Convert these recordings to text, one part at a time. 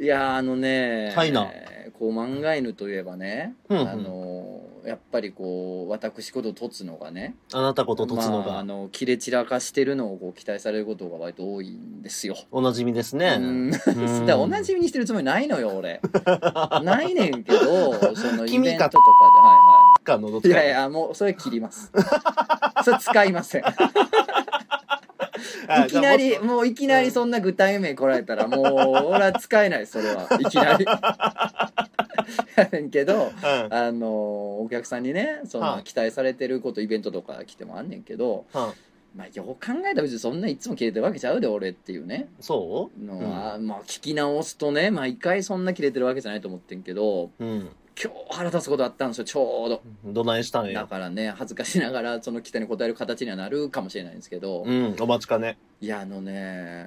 いやあのねはいなこう漫画犬といえばね、うんうん。あのやっぱりこう私こととつのがねあなたこととつのが。まあ、あの切れ散らかしてるのをこう期待されることが割と多いんですよ。おなじみですうね。ん、だおなじみにしてるつもりないのよ俺。ないねんけどそのイベントとかで。はいはい。いやいやもうそれ切ります。それ使いません。あいきなりもういきなりそんな具体名来られたらもう俺は使えないそれは。いきなり。やねんけどとうん。あのお客さんにねそんはない期待されてることイベントとか来てもあんねんけどうん。まあよく考えたら別にそんないつも切れてるわけちゃうで俺っていうね。そう？のは、まあ聞き直すとね毎回そんな切れてるわけじゃないと思ってんけどうん。今日腹立つことあったんですよちょうど。どないしたんだや。からね恥ずかしながらその期待に応える形にはなるかもしれないんですけど、うん、お待ちかね。いやあのね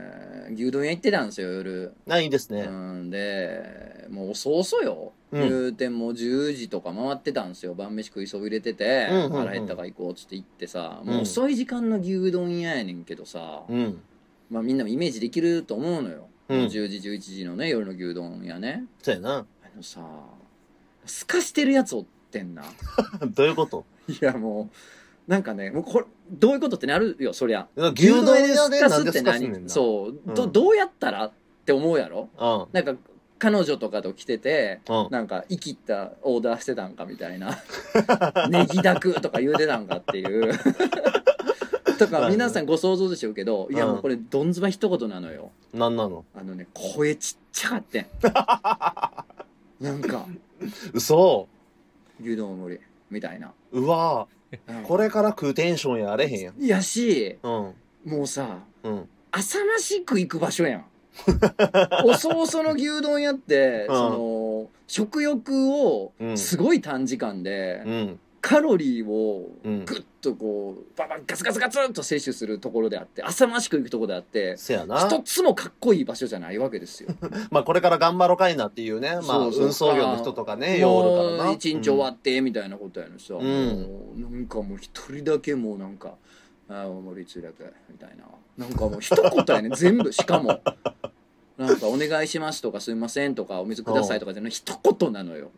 牛丼屋行ってたんですよ夜、あ、いいですね。うんでもう遅々よ、うん。言うてもう10時とか回ってたんですよ。晩飯食いそびれてて、うんうんうん。腹減ったから行こうっつって行ってさ、うん。もう遅い時間の牛丼屋やねんけどさ、うん。まあみんなもイメージできると思うのよ、うん。10時11時のね夜の牛丼屋ね。そうやな。あのさすかしてるやつおってんな。どういうこと？いやもうなんかねもうこれどういうことってなるよそりゃ。牛丼屋でなんですかすんねん何？な。そう、どうん。どうやったらって思うやろ？うん。なんか彼女とかと来ててうん。なんか生きったオーダーしてたんかみたいな。ネギだくとか言うてたんかっていう。とか皆さんご想像でしょうけどいやもうこれどんずば一言なのよ。なんなの？あのね声ちっちゃかってんなんか。嘘。牛丼無理みたいな、うわ。うん。これから食うテンションやあれへんやん。やしうん。もうさうん。浅ましく行く場所やん。おそおその牛丼屋って、うん。その食欲をうん。すごい短時間で、うん。カロリーをうんグッとこうババガツガツガツンと摂取するところであって浅ましく行くところであってせやな。一つもかっこいい場所じゃないわけですよ。まあこれから頑張ろかいなっていうね。まあ運送業の人とかね、ようおからな。う一日終わってみたいなことやのさ、うなんかもう一人だけもうなんか「ああ大森通訳」みたいななんかもう一言やね全部しかも。なんか「お願いします」とか「すいません」とか「お水ください」とかじゃない一言なのよ。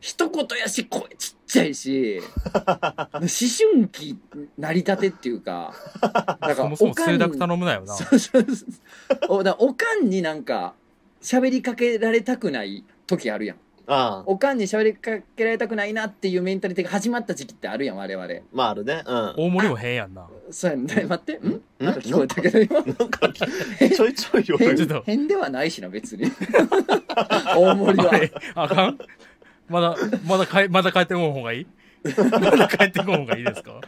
一言やし声ちっちゃいし 思春期成り立てっていうか なんそもそも数学頼むなよな。そうそうそうおだからおかんになんか喋りかけられたくない時あるやんああ。おかんに喋りかけられたくないなっていうメンタリティが始まった時期ってあるやん我々。まああるね。うん。大盛りも変やんな。そうやん。ね待って。ん？なんか聞こえたけど今。なんか、ちょいちょい言われ変ちょっと変ではないしな別に。大盛りは。えあかん？まだ、まだ帰、まだ帰ってこん方がいい？まだ帰ってこん方がいいですか？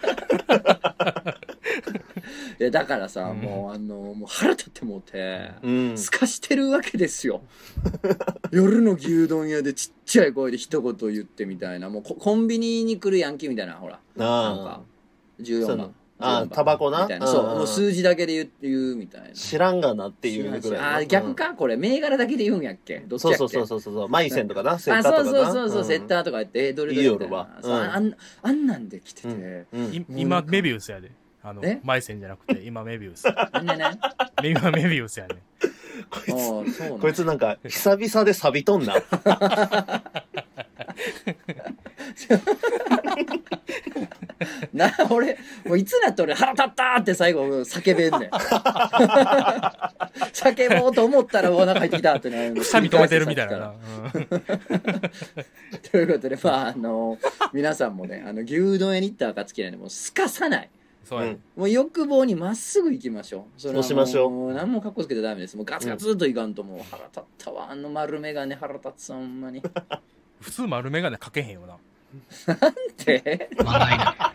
いやだからさ、うん。もうあのもう腹立ってもうて、うん。すかしてるわけですよ。夜の牛丼屋でちっちゃい声で一言言ってみたいな。もうココンビニに来るヤンキーみたいなほら。なんかああ。14そう番ああ14番タバコな？みたいな。そううん。もう数字だけで言う言うみたいな。知らんがなっていうぐらいの。あー逆かこれ。銘柄だけで言うんやっけ？どっちやっけ？そうそうそうそうそう。マイセンとかな、セッあターとかな。そうそうそうそう、セッターとか言ってえどれどれいいよみたいなううん。あんあんなんで来てて、うん。うん。い今、メビウスやで。あのえ、マイセンじゃなくて、今メビウス。ねねね今メビウスやね。こいつ、なんこいつなんか、久々で錆びとんな。な俺もういつなって俺腹立ったって最後叫べんねん 叫ぼうと思ったらお腹入ってきたってなるのくしゃみ止めてるみたいなな。うんということでまああの皆さんもねあの牛丼屋に行った暁なんでもうすかさないそうや。ね。もう欲望にまっすぐ行きましょう。それはそうしましょう。もう何もかっこつけてダメです。もうガツガツといかんともう腹立ったわ。あの丸眼鏡腹立つわほんまに。っ普通丸眼鏡かけへんよな。て？Wow!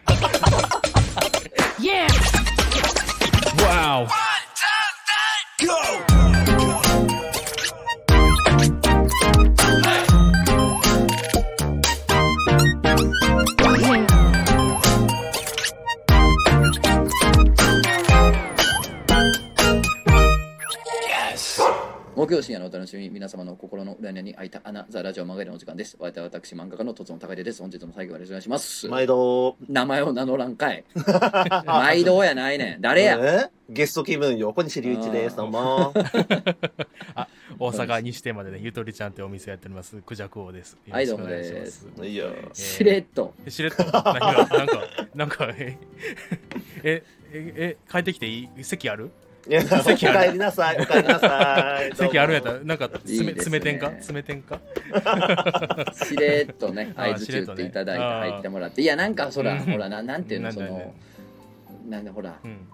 楽しみ皆様の心の裏に開いた穴ザラジオマガリのお時間です。私漫画家のとつの高出です。本日も最後までお願いします。毎度。名前を名乗らんかい。毎度やないねん。誰や？え？ゲスト気分横西隆一です。どうも。大阪西店までね、ゆとりちゃんってお店やっております、クジャク王です。はいよろしくお願いします。どいや。しれっと。えしれっと、何が、なんか、なんか、え、え、え、え帰ってきていい？席ある？い 席ある。帰りなさい。お帰りなさい。席あるんやった。なんか、いいですね。冷てんか？冷てんか？しれっとねあー合図中っていただいて入ってもらって。いやなんかそらうん。ほらななんていうのなんだよね。そのなんでほらうん。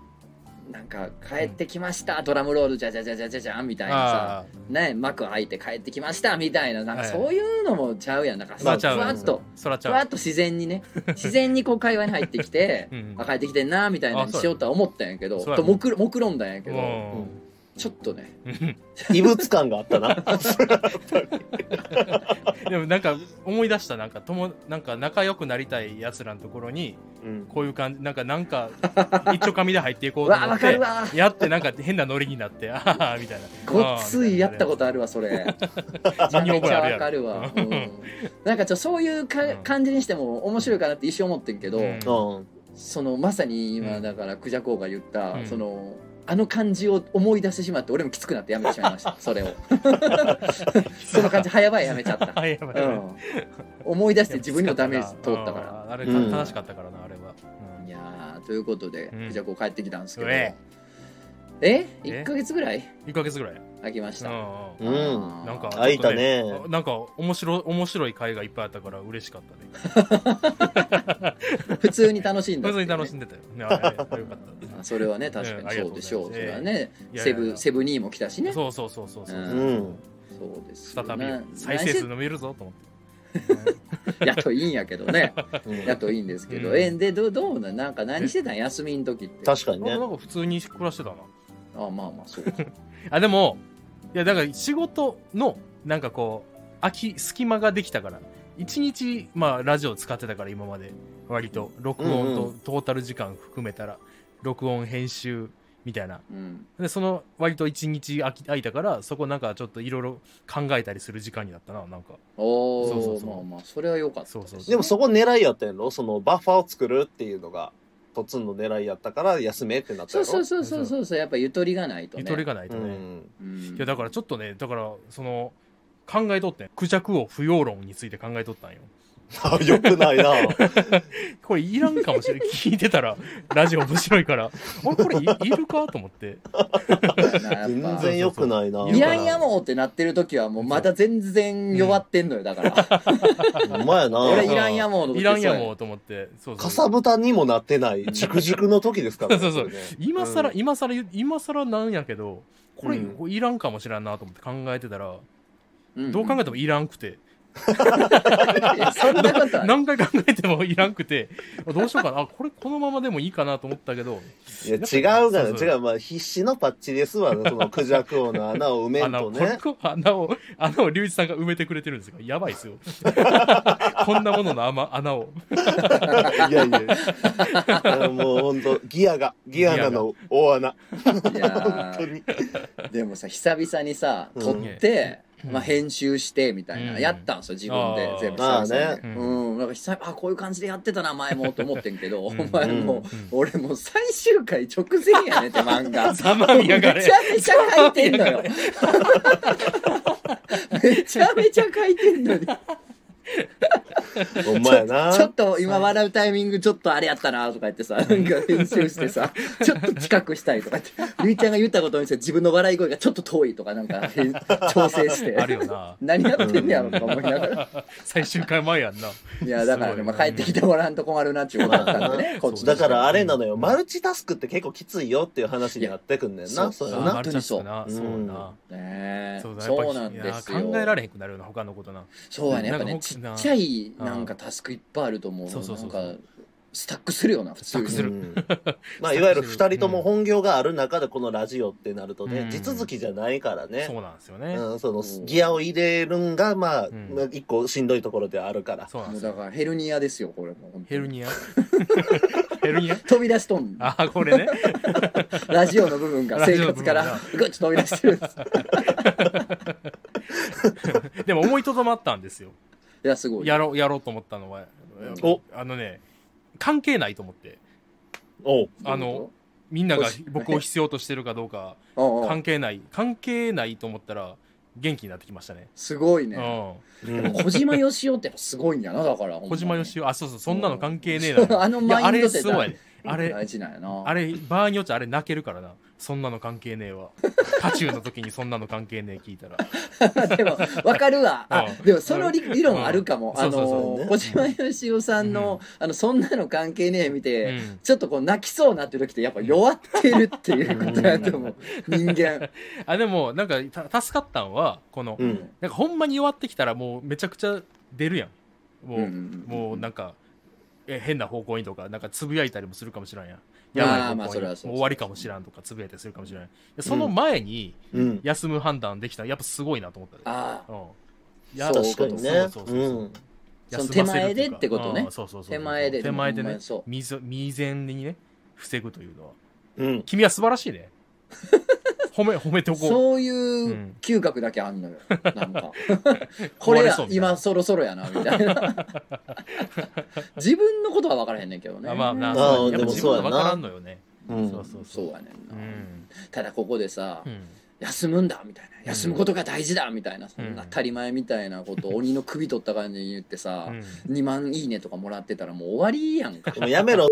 なんか帰ってきましたドラムロールじゃじゃじゃじゃじゃじゃんみたいなさあね幕開いて帰ってきましたみたいななんかはい。そういうのもちゃうやん。なんかあ、まあ、ちゃう。ふわっと。ふわっと自然にね 自然にこう会話に入ってきてうん。あ帰ってきてんなみたいなしようとは思ったんやけどともくもくろんだんやけど。うんちょっとね。異物感があったな。でもなんか思い出した。なんか友なんか仲良くなりたいやつらのところにうん。こういう感じなんかなんか一丁紙で入っていこうと思ってやってなんか変なノリになってああみたいな。ごっついやったことあるわそれ。めちゃわかるわ、うん、なんかちょそういうかうん。感じにしても面白いかなって一瞬思ってんけど。そのまさに今うん。だからクジャコウが言った、うん。そのあの感じを思い出してしまって俺もきつくなってやめてしまいました。それを。その感じ早々やめちゃった、うん、思い出して自分にもダメージ通ったから。ああれうん。楽しかったからなあれは。うん。いやーということで、うん。クジャコウ帰ってきたんですけど。うえ。え？え？1ヶ月ぐらい？1ヶ月ぐらい。空きました、うんなんか開いたね。なんか面白い面白い回がいっぱいあったから嬉しかったね。普通に楽しんだ普通に楽しんでたよ。ねあれよかったあそれはね確かうんにそうでしょう、それはねセブセブニーも来たしね。そうそうそうそうそうう。うん。そうです再び再生数伸びるぞと思って。やっといいんやけどね。う んやっといいんですけど、うん。えでどどうなん？なんか何してたん？休みの時って。確かにね。なん。か普通に暮らしてたな。あまあまあそうか。あでもいやだから仕事のなんかこう空き隙間ができたから。一日まあラジオ使ってたから今まで。割と録音うんうとトータル時間含めたら録音編集みたいな。うん。でその割と一日空き空いたからそこなんかちょっといろいろ考えたりする時間になったななんか。おおそうそうそう。まあまあそれは良かった。そうそうでもそこ狙いやったんやろそのバッファーを作るっていうのが、とつんの狙いやったから休めってなったそうやろそうそうそうそうそう。やっぱゆとりがないとね。ゆとりがないとね、うん。うんいやだからちょっとねだからその考えとってん。クジャク王不要論について考えとったんよ。あ よくないな。これいらんかもしれん。聞いてたらラジオ面白いから。あれこれいいるかと思って。な全然よくないな。ぱいらんやもんってなってる時はもうまだ全然弱ってんのよだから。ほんまやな。俺いらんやもんの時いらんやもんと思って。そうそうかさぶたにもなってない、熟熟の時ですからね。そうそうれね。今さら、うん。今さら今さらなんやけどこれ、うん。いらんかもしれんなと思って考えてたら、ん。どう考えてもいらんくて、いや そんなこと何回考えてもいらんくて。どうしようかな。あこれこのままでもいいかなと思ったけど。いや、違うがな、そうそう。違う。まあ、必死のパッチですわ、そのクジャク王の穴を埋めん穴をとね。穴を穴を龍一さんが埋めてくれてるんですがやばいっすよ。こんなものの穴穴を。いやいや。もう本当ギアが、ギアがの大穴。いや本当に。ーでもさ久々にさうん。撮って、うんまあ、編集してみたいな、うん。やったんですよ自分で。全部。まあ久々にねう。ん。なんか久々あこういう感じでやってたな前もと思ってんけど、うん。お前も俺もう最終回直前やねんって 漫画。めちゃめちゃ書いてんのよ。めちゃめちゃ書いてんのに ほんまやな。ちょっと今笑うタイミングちょっとあれやったなとか言ってさ、なんか編集してさ、ちょっと近くしたいとか言って、ゆいちゃんが言ったことにして自分の笑い声がちょっと遠いとかなんか変調整して。あるよな。何やってんねやろとか思いながら。最終回前やんな。いや、だからね、まあ、帰ってきてもらわんと困るなっていうことだったんでね、こっちだからあれなのよ、マルチタスクって結構きついよっていう話になってくんねんな。そうやな。あマルチタスクな。本当にそうそうな。ねそうだ。そうなんですよ。考えられへんくなるよな他のことな。そうやね、やっぱね、ちっちゃいなんかタスクいっぱいあると思う。そうそうそうなんか、スタックするよな、普通に。スタックする。うん。まあ、いわゆる二人とも本業がある中でこのラジオってなるとね、うん。地続きじゃないからね。そうなんですよね。うん、そのうん。ギアを入れるんが、まあ、ん。まあ一個しんどいところではあるから。そうなんですよ。だからヘルニアですよ、これも。ヘルニア？ヘルニア？飛び出しとんあこれね。ラジオの部分が生活からラジオの部ぐっと飛び出してる。んですでも思いとどまったんですよ。いやすごいやろう、やろうと思ったのは。おあのね、関係ないと思って。おうあの、みんなが僕を必要としてるかどうか 関係ない。関係ないと思ったら元気になってきましたね。すごいうね小島よしおってやっぱすごいんやなだから小島よしおお、あ、そうそう、そんなの関係ねえな。あのマインドってすごいね。あれ、大事なんやな。あれ、場合によっちゃあれ泣けるからな。そんなの関係ねえわ。渦中の時にそんなの関係ねえ聞いたら。でも分かるわ。あ うん。でもその理理論あるかも。うん。あの小島よしおさんのあのそんなの関係ねえ見うてん。ちょっとこう泣きそうになってる時ってやっぱ弱ってるっていうことやと思う。人間。あ、でも、なんか、た助かったんは、この、うん。なんかほんまに弱ってきたらもうめちゃくちゃ出るやん。もう、もうなんか、え変な方向にとか、なんかつぶやいたりもするかもしれんややばい方向に。まあそれはそうもう終わりかもしらんとかつぶやいたりするかもしれん。でその前にうん休む判断できたらやっぱすごいなと思ったで。ああうん。や確かにね。そうそうそうそううん。その手前でってことね。うんそうそうそう。手前で手前でね未然にね防ぐというのは。うん。君は素晴らしいね褒め褒めておこう。そういううん嗅覚だけあんのよ。なんか。これや今そろそろやなみたいな。自分のことは分からへんねんけどね。あまあなあーそうやっぱでも自分の分そうやな。からんのよね。うん。そうそうそう。やねんな、うん。ただここでさ、うん。休むんだみたいな。休むことが大事だみたいな、そんうなん当たり前みたいなことを 鬼の首取った感じに言ってさ、うん。2万いいねとかもらってたらもう終わりやんか。でもやめろ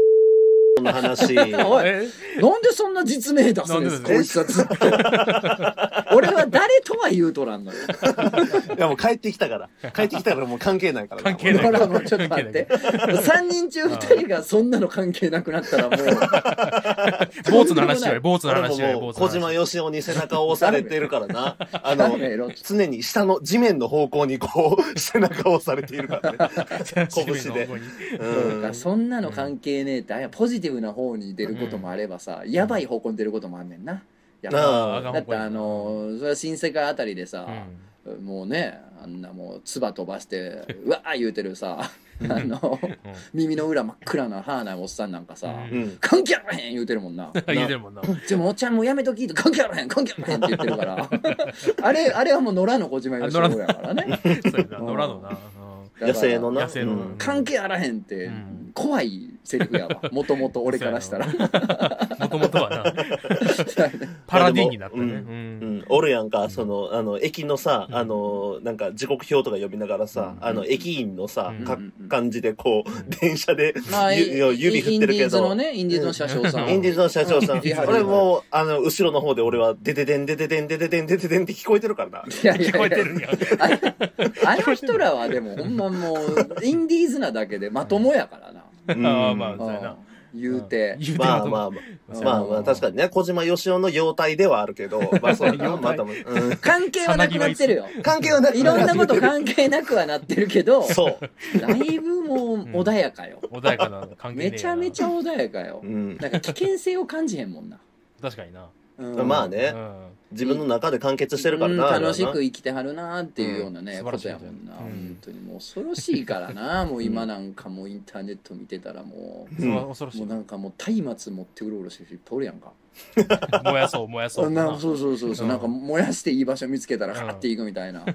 の話。おい。え？なんでそんな実名出すんですなんで？こいつは。ずっと俺は誰とは言うとらんのよ。いやもう帰ってきたから。帰ってきたからもう関係ないから。関係ないほら。もうちょっと待って。3人中2人がそんなの関係なくなったらもう。坊主の話より坊主の俺話よりももう坊主の話。小島よしおに背中を押されてるからな。あのダメろ常に下の地面の方向にこう背中を押されているからね。拳で。自分の方に。うんそんなの関係ねえって。あやポジティブな方に出ることもあればさ、やばい方向に出ることもあんねんな。やっぱ。ああだってあのそれは新世界あたりでさ、うんもうねあんなもう唾飛ばしてうわー言うてるさあの耳の裏真っ暗な歯ないおっさんなんかさ、うんうん関係あらへん言うてるもんな言うてるもんなじゃもうおっちゃんもうやめとき関係あらへん関係あらへんって言ってるからあれあれはもう野良の小島よしおやからね野良のな野生のな野生のうん関係あらへんってうん怖いセリフやわ。もともと俺からしたら。もともとはな。パラディンになったね。ううん。うん、おるやんか、その、あの、駅のさ、うん。あの、なんか時刻表とか読みながらさ、うん。あの、駅員のさ感じでこう電車で、指振ってるけど。インディーズのね、インディーズの車掌さん。インディーズの社長さん、俺もう、あの、後ろの方で俺は、デデデンデデデンデデデンデデデンって聞こえてるからな。聞こえてるんや。ああの人らはでもほんまもう、インディーズなだけでまともやからああまあそうやな。言うて。言うてまあもまあまうんあ、まあまあ、確かにね、小島よしおの容態ではあるけど、まあ そうまたも、うん、関係はなくなってるよ。関係はないいろんなこと関係なくはなってるけど、そう。だいぶもう穏やかよ。穏やかな関係めちゃめちゃ穏やかよ。う。ん。なんか危険性を感じへんもんな。確かになうん。まあね、うん。自分の中で完結してるからうんな。楽しく生きてはるなっていうようなね、うん。ことやもんな、本当に。もう恐ろしいからな もう今なんかもうインターネット見てたらもう、それは恐ろしい。もうなんかもう松明持ってうろうろしてる人いっぱいおるやんか 燃やそう燃やそう。なそうそうそうそう、うんなん。か燃やしていい場所見つけたらうん。はっていくみたいな、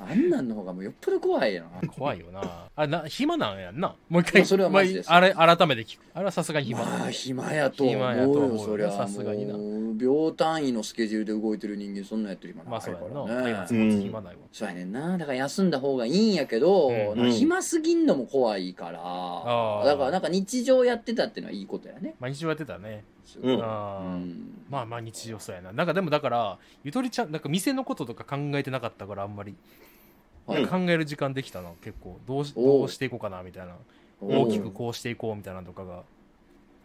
あんなんの方がもうよっぽど怖いやな。怖いよな。あな暇なんやんな。もう一回まあそれはマジでああれ改めて聞く。あれはさすがに暇。まあ暇やと思う暇やと思よ。うそりゃさすがにな。秒単位のスケジュールで動いてる人間そんなんやってる暇ないかまあそうやらね、な。松明持つ暇ないわ。そうやねんな。だから休んだ方がいいんやけど、うん。暇すぎんのも怖いから、だからなんか日常やってたっていうのはいいことやね。毎日やってたねすごいうん。あー。うん。まあまあ日常そうやな。なんかでもだからゆとりちゃんなんか店のこととか考えてなかったからあんまり、はい。考える時間できたな結構。どうどうしていこうかなみたいな。大きくこうしていこうみたいなのとかが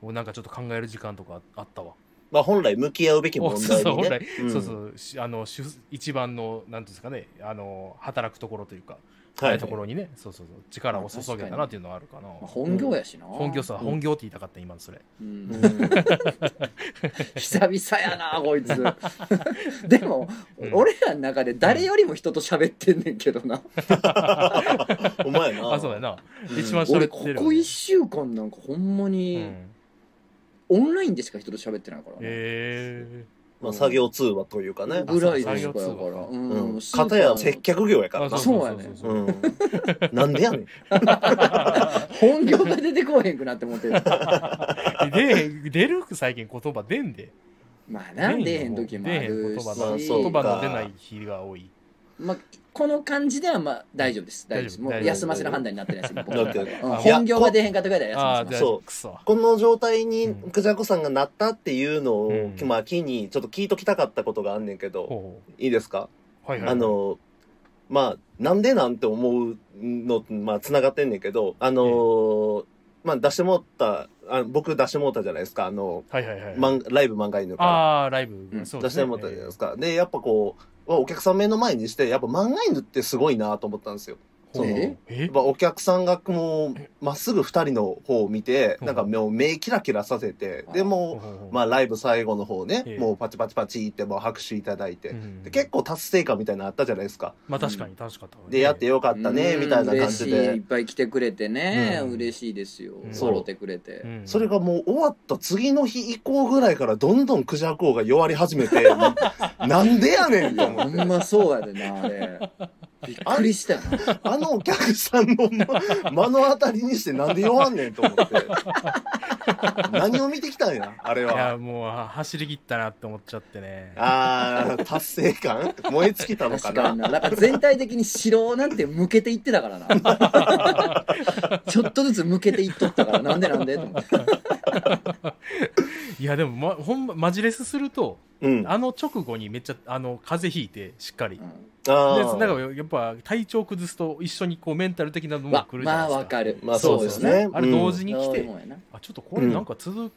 もうなんかちょっと考える時間とかあったわ。まあ本来向き合うべき問おそうそう本来、。うん。そうそう。しあの主一番のなんていうんですかね。あの働くところというか、はいところにねそうそうそう力を注げたなっていうのはあるかな、まあ本業やしな、本業さ、うん。本業って言いたかった今のそれ。うん。うん。久々やなこいつ。でも、うん。俺らの中で誰よりも人と喋ってんねんけどな、お前な。あそうやな、うん。一番喋俺ここってるよね。1週間なんかほんまうにん。オンラインでしか人と喋ってないからね、えまあ、作業通話というかね。ぐらいでしかや作業通話から。ううん。片や接客業やからな。そうやねうん。なんでやねん。本業が出てこへんくなって思ってる。で、出る最近言葉出んで。まあな、出へん時もあ出へんるし。言葉のまあそう言葉の出ない日が多い。まあ、この感じではまあ大丈夫です。大丈夫です。もう休ませる判断になってないです。僕の中でうん本業が出へんかったぐらいで休ませます。そうあ、くそ。この状態にうんクジャコさんがなったっていうのを、うんまあ、機にちょっと聞いときたかったことがあんねんけど、ほいいですか？うはいはい。あ、の、まあ、なんでなんて思うの、まあ、繋がってんねんけど、あの、まあ、出してもらった、あ僕出してもらったじゃないですか、あの、はいはいはい。漫ライブ漫画犬から。ああ、ライブ。うんそう出してもらったじゃないですか。で、やっぱこう、お客さん目の前にして、やっぱ漫画犬ってすごいなと思ったんですよ。そのえ？え？やっぱお客さんがもう、まっすぐ二人の方を見て、うん。なんかもう目キラキラさせて、でもう、まあ、あライブ最後の方ねえ、え。もうパチパチパチってもう拍手いただいてう、んで結構達成感みたいなのあったじゃないですか。まあ確かに楽しかった。で、やってよかったね、うん。みたいな感じ嬉しいいっで。ぱい来てくれてね、うん。嬉しいですよ。うん。揃ってくれて、う。ん。それがもう終わった次の日以降ぐらいからどんどんクジャク王が弱り始めて、なんでやねんと思って。ほんまそうやでなあれびっくりしたよなあのお客さんの目の当たりにしてなんで弱んねんと思って。何を見てきたんや、あれいや、は。もうは走り切ったなって思っちゃってね。あー、達成感？燃え尽きたのかな？ななんか全体的に城なんて向けていってたからな ちょっとずつ向けていっとったからなんでなんでと思っていや、でも、ま、ほんま、マジレスすると、うん。ああの直後にめっちゃ、あの、風邪ひいて、しっかり。で、あなんかやっぱ体調崩すと一緒にこうメンタル的なのもわ来るじゃなまあいですか。わかる。まあそうですね。あれ同時に来てそうんあ、ちょっとこれなんか続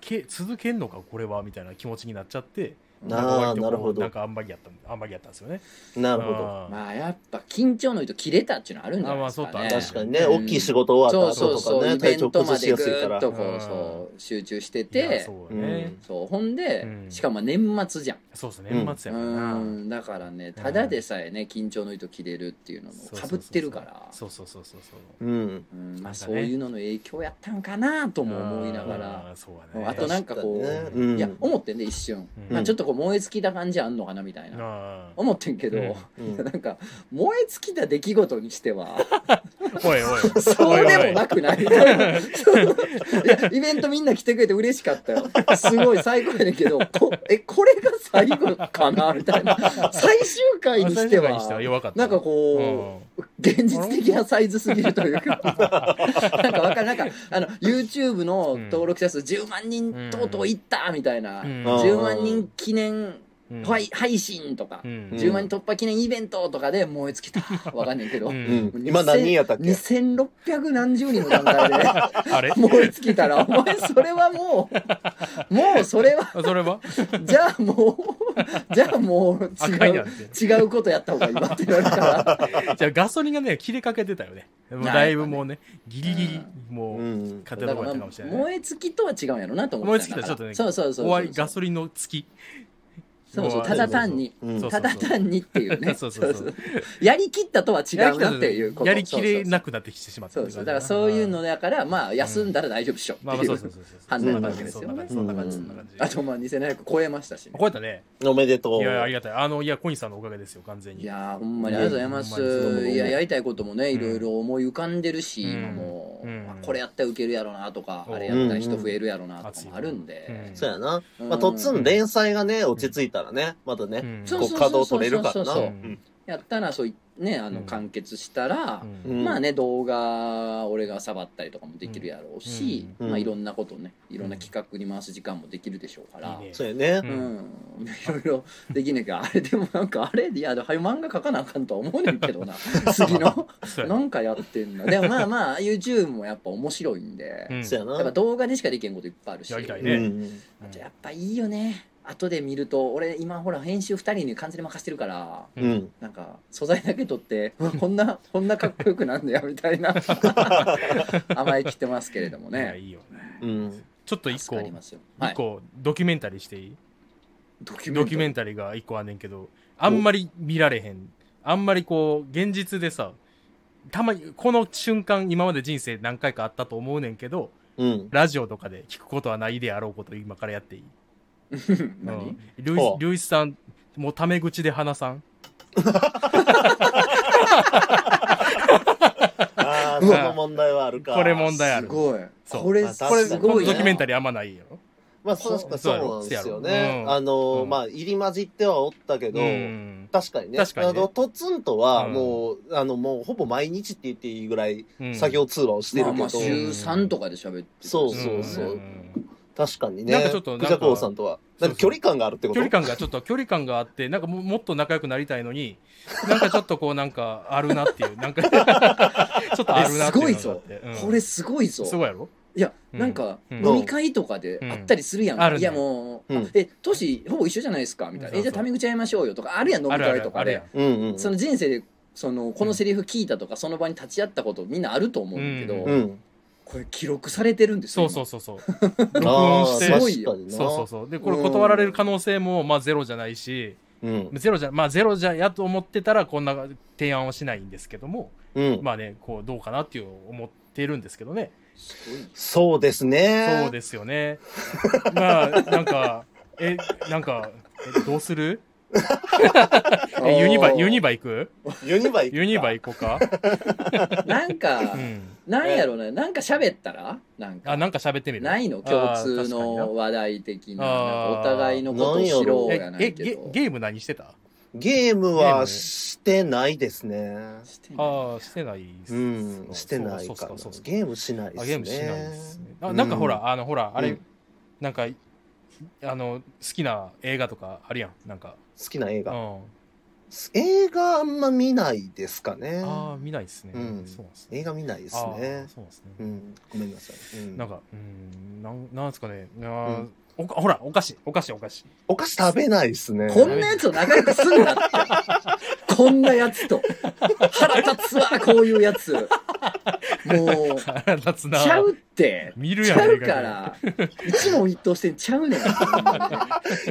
け、続けんのか、これは、みたいな気持ちになっちゃって、あなるほど。なんかあんまりやった、あんまりやったんですよね。うんなるほど。まあやっぱ緊張の糸切れたっていうのあるんじゃないですかね。あまあそう確かにね、うん。大きい仕事終わったそう後とかね、そうそうイベ体調ントま崩しでぐやすいから。とこうん。うそう集中しててそうね。そうほんで、うん。しかもまあ年末じゃん。そうですね、年末やからな。うん。だからねただでさえね緊張の糸切れるっていうのもかぶってるから。そうそうそうそうそう。う。ん。うん。まあそういうのの影響やったんかなとも思いながら。あーそね。あとなんかこう、うん。いや思ってんで一瞬、うん。まあ、ちょっとこう燃え尽きた感じあんのかなみたいな、あ思ってんけど、うん。うん。なんか燃え尽きた出来事にしては。ーおいおい。そうでもなくない。いや イベントみんな来てくれて嬉しかったよ。すごい最高やねんけどこえこれが最後かなみたいな。最終回にしては。は弱かった。なんかこう、現実的なサイズすぎるというか。なんかわかるなんかあの YouTube の登録者数10万人とうとういったみたいな、うん。10万人記念うん。配配信とか、うん。10万人突破記念イベントとかで燃え尽きた。わかんねんけど、うん。うん。今何人やったっけ？2600何十人の段階で 燃え尽きたらお前それはもう もうそれはあそれは？じゃあもうじゃあもう違う。違うことやった方がいいわって言われたから。じゃあガソリンがね、切れかけてたよね。だいぶもうね、ギリギリ、もう、うん。勝てなかったかもしれない。燃え尽きとは違うんやろなと思って燃え尽きたらちょっとねそうそうそうそう。終わり、ガソリンの月。そうそう。ただ単に。うん。そうただ単にっていうね。そうそうそうやりきったとは違うなっていうこと。やりきれなくなってきてしまった。そうそう。だからそういうのだからまあ休んだら大丈夫っしょ。っていうそうそうそうそう。判断なわけですよね。そんな感じそんな感じそんな感じ。あとまあ2700超えましたしね。こうやったね。おめでとう。いやありがたい。あのいやコインさんのおかげですよ完全に。いやーほんまに。ありがとうございます、いややりたいこともねうん。いろいろ思い浮かんでるし、うん。今もこれやったらウケるやろなとか、う。んあれやったら人増えるやろなとかもあるんで、うん。そうやな。とっつん連載がね、落ち着いたらね、またね、うん。こう稼働取れるからな。そうそうそううん。やったらそういねあのうん。完結したら、うん。うん。まあね動画俺がさばったりとかもできるやろうし、うん。まあいろんなことねいろんな企画に回す時間もできるでしょうから、いいねそうやね。う。うん、いろいろできねえけどあれでもなんかあれいやはよ漫画描かなあかんとは思うねんけどな。次の。な。んかやってんなでもまあまあ YouTube もやっぱ面白いんで、うん。そうやな。やっぱ動画でしかできんこといっぱいあるし。うやりたいね。ん。あとやっぱいいよね後で見ると俺今ほら編集2人に完全に任してるからううん。ん。なんか素材だけ撮ってこんなこんなかっこよくなんだよみたいな。甘えきってますけれどもね。いいよね。うん。ちょっと一個助かりますよ、はい、一個ドキュメンタリーしていい？ドキドキュメンタタリーが一個あんねんけどあんまり見られへん。あんまりこう現実でさたまにこの瞬間今まで人生何回かあったと思うねんけどうん。ラジオとかで聞くことはないであろうこと今からやっていい？何？うん。ルイほう。ルイスさん、もうタメ口で話さん？ああ、その問題はあるか。これ問題ある。すごい。そう。これあこれ、すこのごいね。ドキュメンタリーあんまないよ。まあ、確かそうなんですよね。うん。あの、うん。まあ、入り混じってはおったけど、うん。確かにね。確かにね。あの、トツンとは、うん。もう、あの、もう、ほぼ毎日って言っていいぐらい、うん。作業通話をしてるけど、まあまあ週3とかで喋ってたそうそうそうん確かにね。なんかちょっとなんか。クジャさんとは。なんか距離感があるってこと？距離感がちょっと距離感があってなんかももっと仲良くなりたいのに なんかちょっとこうなんかあるなっていうなんか ちょっとあるなっていうすごいぞ。うん。これすごいぞ。すごいやろ？いや、うん。なんか、うん。飲み会とかであったりするやん。か。うんあるね。いやもう、うん。あえ、年ほぼ一緒じゃないですか？みたいな。え、じゃあタメ口会いましょうよとか、あるやん、飲み会とかで。その人生で、その、このセリフ聞いたとか、その場に立ち会ったことみんなあると思うんだけど。これ記録されてるんですよ。そうそうそうそう 録音して。そうそうそうでこれ断られる可能性もまあゼロじゃないしうん。ゼロじゃまあゼロじゃやと思ってたらこんな提案はしないんですけどもうん。まあねこうどうかなっていう思ってるんですけどねそうですね。そうですよね。まあ、なんか、え、なんか、えどうする？えユニバ、ユニバ行く？ユニバ行くかユニバ行こうか？なんかう、ん。なんやろな、なんか喋ったら？なんか。あ、なんか喋ってみる？ないの？共通の話題的な。なんかお互いのことを知ろうやなえ、えいけど。ゲゲーム何してた？ゲームはしてないですね。してないああ、してないっすうん、してないそうかなそうそうそう。ゲームしないですね。あ、ゲームしないですね。あ、なんかほら、あの、ほら、あれ、うんなんか、あの、好きな映画とかあるやん。なんか。好きな映画。うん。映画あんま見ないですかね。ああ、見ないっすね。うんそうなんですね。映画見ないですね。そうですね。うん、ごめんなさい。うんなんか、うん、なん、なんですかね。あーおかほら、お菓子、お菓子、お菓子。お菓子食べないですね。こんなやつと仲良くすんなって。こんなやつと。腹立つわ、こういうやつ。もう、腹立つな。ちゃうって。見るやん、ちゃうから。一問一答してんちゃうねん。い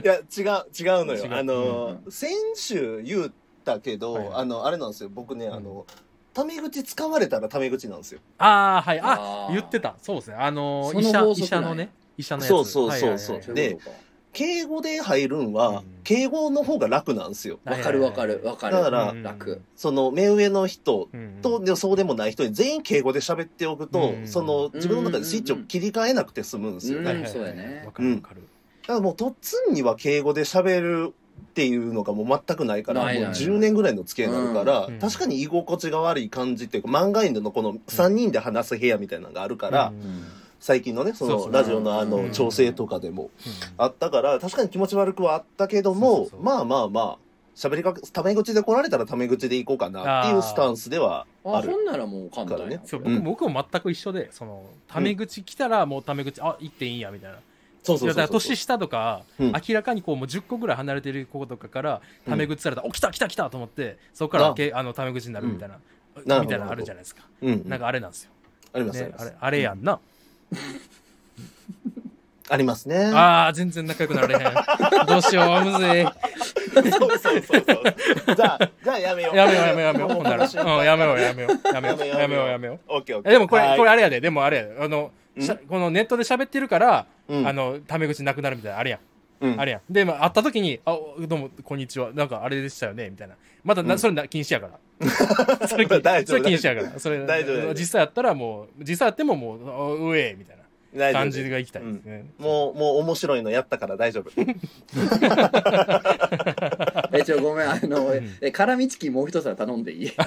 や、違う、違うのよあの、先週言ったけど、はいはいあの、あれなんですよ。僕ね、んあの、タメ口使われたらタメ口なんですよ。ああ、はい。ああ、ー言ってた。そうですね。あのその医者、医者のね。医者のやつ。そうそうそう。そうはいはい。はいで敬語で入るんは、うん。敬語の方が楽なんですよ。わかるわかるわかる。だから楽。その、目上の人うんと、でそうでもない人に全員敬語で喋っておくと、うん。その、自分の中でスイッチを切り替えなくて済むんですよね。そうやね。わかるわかる。らもう、とっつんには敬語で喋るっていうのがもう全くないから、もうないない。ない10年ぐらいの付き合いになるから、うん。確かに居心地が悪い感じっていうか、漫画犬のこの3人で話す部屋みたいなのがあるから、うん最近のね、そのラジオのあの、うん。調整とかでもうん。あったから、確かに気持ち悪くはあったけども、まあまあまあ、喋りかけ、タメ口で来られたらタメ口で行こうかなっていうスタンスではあ、あるほ。んならもう簡単やからね。そううん。僕僕も全く一緒で、その、タメ口来たらもうタメ口、あ、行っていいんや、みたいな。そうそうそうそう。年下とか、うん。明らかにこうもう10個ぐらい離れてる子とかからタメ口されたら、お来た来た来たと思ってそこからあ。けあのタメ口になるみたいな、なるほどみたいなのあるじゃないですか、うんうん。なんかあれなんですよ、あります、あります。ねあれ。あれやんな、ありますね。ああ全然仲良くなれへん。どうしようむずい。そうそうそうそう。じゃあ、じゃあやめよう。やめようやめようやめよう。ほんなら、もうん、やめようやめよう。やめよう。やめようやめよう。オッケーオッケー。えでもこれ、はい。これあれやででもあれやで。あのこのネットで喋ってるから、うん。あのタメ口なくなるみたいな。あれやん。うん。あれやん。で、まあ、会った時に、あ、どうも、こんにちは。なんか、あれでしたよねみたいな。まだ、なそれな禁止やから。それ禁大丈夫それ禁止やから。それ、大丈夫大丈夫実際やったらもう、実際やってももう、あうえみたいな感じがいきたいですね。もう、もう面白いのやったから大丈夫。え、ちょ、ごめん、あの、んえ、辛味チキンもう一皿頼んでいい？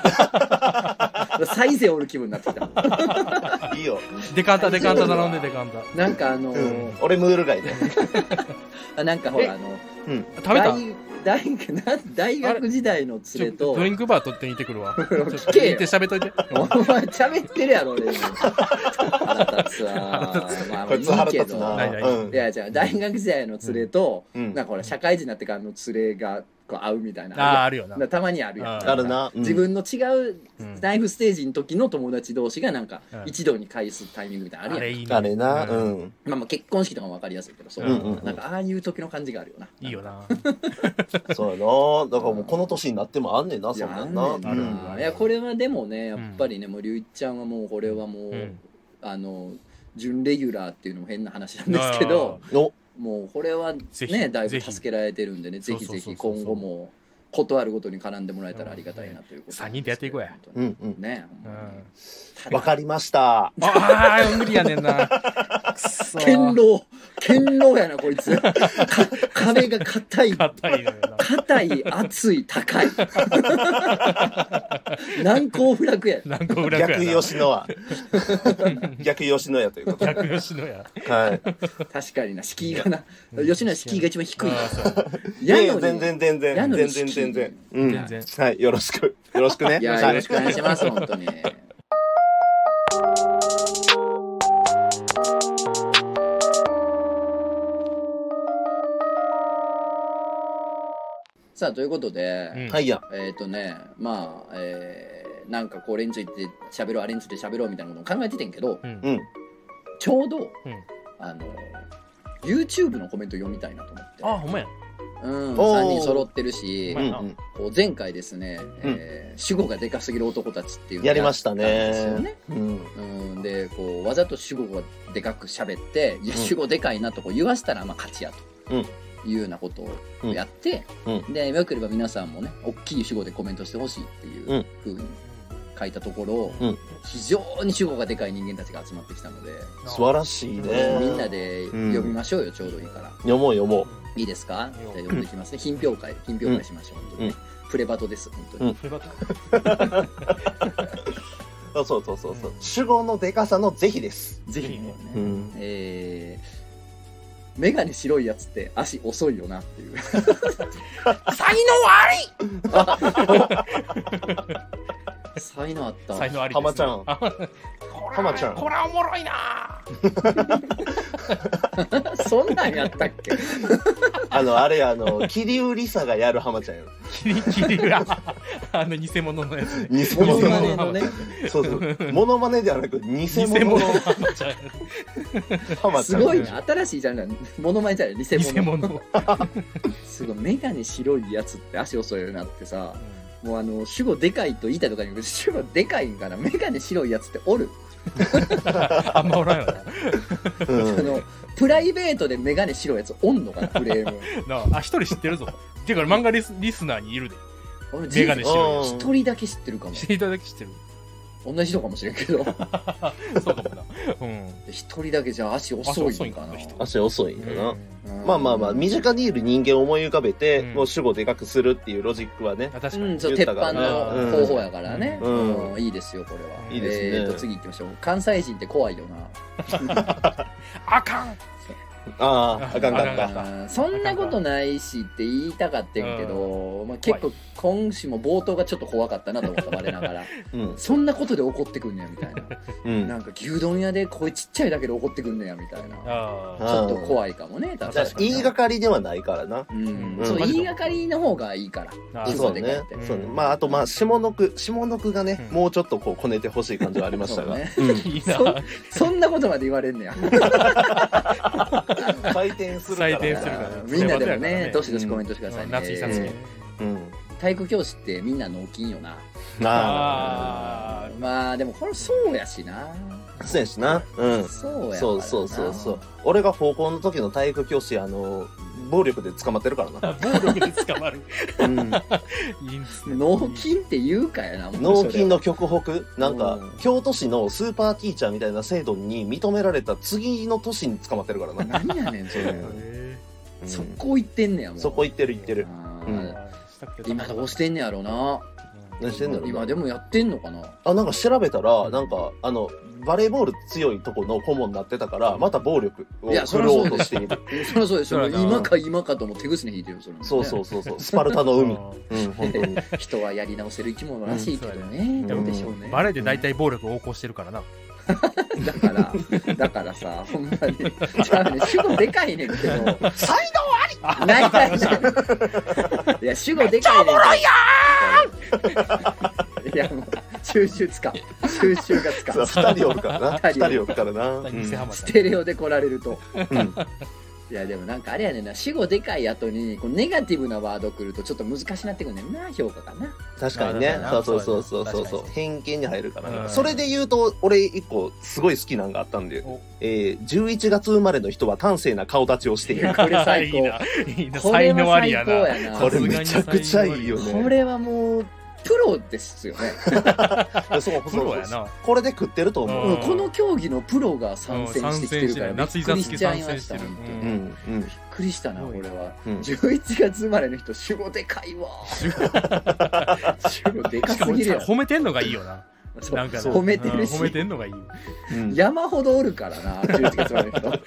サイゼおる気分になってきた。いいよ。デカンタ、デカンタ頼んで、デカンタ。なんかあの、うん。俺ムール貝ね。あなんかほら、あの、うん。食べた？大大な大学時代の連れとド、リンクバー取って行ってくるわ。聞けって喋っといて。お前喋ってるやろ、俺に。腹立つわ。まあ、こいつ腹立つな。ないないうんいや、じゃあ、大学時代の連れと、うんなんかほら、社会人になってからの連れがこう会うみたいな。ああ、あるよな。なたまにあるやん。あるな。うん自分の違ううんライフステージの時の友達同士がなんかうん一堂に会すタイミングみたいなのあるやん。あれいいね。あれな。ううんん。まあまあ結婚式とかも分かりやすいけど、そう、うんうんうんなんかああいう時の感じがあるよな。いいよな。そうやな。だからもうこの年になってもあんねんな、そんなあんな。んあるいや、これはでもね、やっぱりね、もう、りゅういちゃんはもう、これはもう、うんあの、準レギュラーっていうのも変な話なんですけど、お、もうこれはねだいぶ助けられてるんでねぜひぜひ今後も断るごとに絡んでもらえたらありがたいなということ三人でやっていこうや。うんうん。ねほん。まに。ただわかりました。ああ無理やねんな。堅牢堅牢やなこいつ。か壁が硬い。硬い熱い高い。難攻不落や。何個裏か逆吉野は。逆吉野やということで。逆吉野やはい。確かにな敷居がな。吉野は敷居が一番低いやいや、やのに全然全然。やのに全然全然。うん。全然はい。よろしく。よろしくね。いやはいよろしくお願いします本当にさあということで、うんはいや。えっ、とねまあ、えーなんかこれについて喋ろうあれについて喋ろうみたいなことを考えててんけどうんうん。ちょうど、あの YouTube のコメント読みたいなと思ってあほんまやうん、おー。3人揃ってるしう、うんん。こう前回ですね、えー主語がでかすぎる男たちっていううん。のをやりましたね。ね。。うん。うん、でこうわざと主語がでかく喋って「いやうん。主語でかいな」とこう言わせたらまあ勝ちやと、うん。いうようなことをやって、うでよければ皆さんもね大きい主語でコメントしてほしいっていううん。ふうに書いたところ、うん。非常に主語がでかい人間たちが集まってきたので、素晴らしいね。みんなで読みましょうよ、ちょうどいいから。読もう読もいいですか？じゃあ読んでいきますね。品評会品評会しましょう、本当に、うん。プレバトです本当に、フレバトそうそうそうそう。主語のでかさの是非です。ぜひね、うん。えーメガネ白いやつって足遅いよなっていう。才 才能あった能才能ありですね。浜ちゃん。あ浜ちゃん。これはおもろいな。そんなんやったっけ？あの、あれあの、切り売りさがやる浜ちゃんや。キリキリがあの偽物のやつね。偽物のね。そうそう。モノマネではなく、偽偽物の浜ちゃん。浜ちゃん。すごいな。新しいジャンル。だモノマネじゃない。偽物偽物 すごい。メガネ白いやつって足遅いよなってさもうあの主語でかいと言いたいとかに主語でかいんかなメガネ白いやつっておる、あんまおらんようん。あのプライベートでメガネ白いやつおんのかなフレーム。ななあ一人知ってるぞ。てか漫画リスリスナーにいるで。俺メガネ白い一人だけ知ってるかも。つ知っていただけ知ってる同じ人かもしれんけど。そうかもな。うん。一人だけじゃあ足遅いのかな。足遅い。んかな人足遅いんだな。うん。まあまあまあ、身近にいる人間を思い浮かべて、うん。もう主語でかくするっていうロジックはね。あ確かに。うん、そう鉄板の方法やからね、ううん。ん。いいですよこれは、いいですね。えー、と次行きましょう。関西人って怖いよな。あかんああ、あかんかった。そんなことないしって言いたかってんけど、まあ、結構今週も冒頭がちょっと怖かったなと思った我ながら。うん。そんなことで怒ってくんねやみたいな。うん。なんか牛丼屋で声ちっちゃいだけで怒ってくんねやみたいな。あちょっと怖いかもね確かに。言いがかりではないからな。うん。うん。そう言いがかりの方がいいから。そうね。そうね。まあ、あとまあ、下の句、下の句がね、うん。もうちょっとこう、こねてほしい感じはありましたが。そそんなことまで言われんねや 採点するからな。採点するからみんなでもねねどしどしコメントしてくださいね、夏井さん好きえーうん。体育教師ってみんな脳筋よななあまあでもこれそうやしなあ。そうやしな。うん。そうやからなそうそうそうそう。俺が高校の時の体育教師、あの、暴力で捕まってるからな。あ 暴力で捕まる。うん。いいんですね。脳筋って言うかやなもう脳それ。筋の極北？なんかうん。京都市のスーパーティーチャーみたいな制度に認められた次の年に捕まってるからな、何やねんそれ。そこ行ってんねやもう。そこ行ってる行ってる。うん。今どうしてんねやろうな何してんだろうな今でもやってんのかな？あなんか調べたらなんかあのバレーボール強いとこの顧問になってたからまた暴力を振るおうとしている。そりゃそうでしょそりゃな。今か今かともう手ぐすね引いてるよそれもね。そうそうそうそう。スパルタの海ううん本当に。人はやり直せる生き物らしいけどね、んどうでしょうね。んバレーで大体暴力横行してるからな だからだからさほんまに。じゃあね主語でかいねんけど。才ないないないいや主語でかいねんけど。おもろいやーいやもう収集つかん。収集がつかん。能二人おるからな。二人二人おるからな、ステレオで来られると。うんいやでもなんかあれやねんな。死後でかい後にこうネガティブなワード来るとちょっと難しなってくるねんな評価がな。確かにね。まあそうそうそうそうそう。そう偏見に入るからね、うん。それで言うと俺一個すごい好きなんがあったんで。お、えー、11月生まれの人は端正な顔立ちをしている。これ最高。いいな。いいな。これ才能は最ありやな。高やな。これめちゃくちゃいいよね。これはもうプロですよね、そうプロやな。これで食ってると思う、この競技のプロが参戦してきてるからうんびっ参戦してるくりしちゃいましびっくりしたなこれは、うん。11月生まれの人主語でかいわ。主語でかすぎる 褒めてんのがいいよな。なんかな褒めてるし。うん褒めてんのがいい。うん。山ほどおるからな11月生まれの人。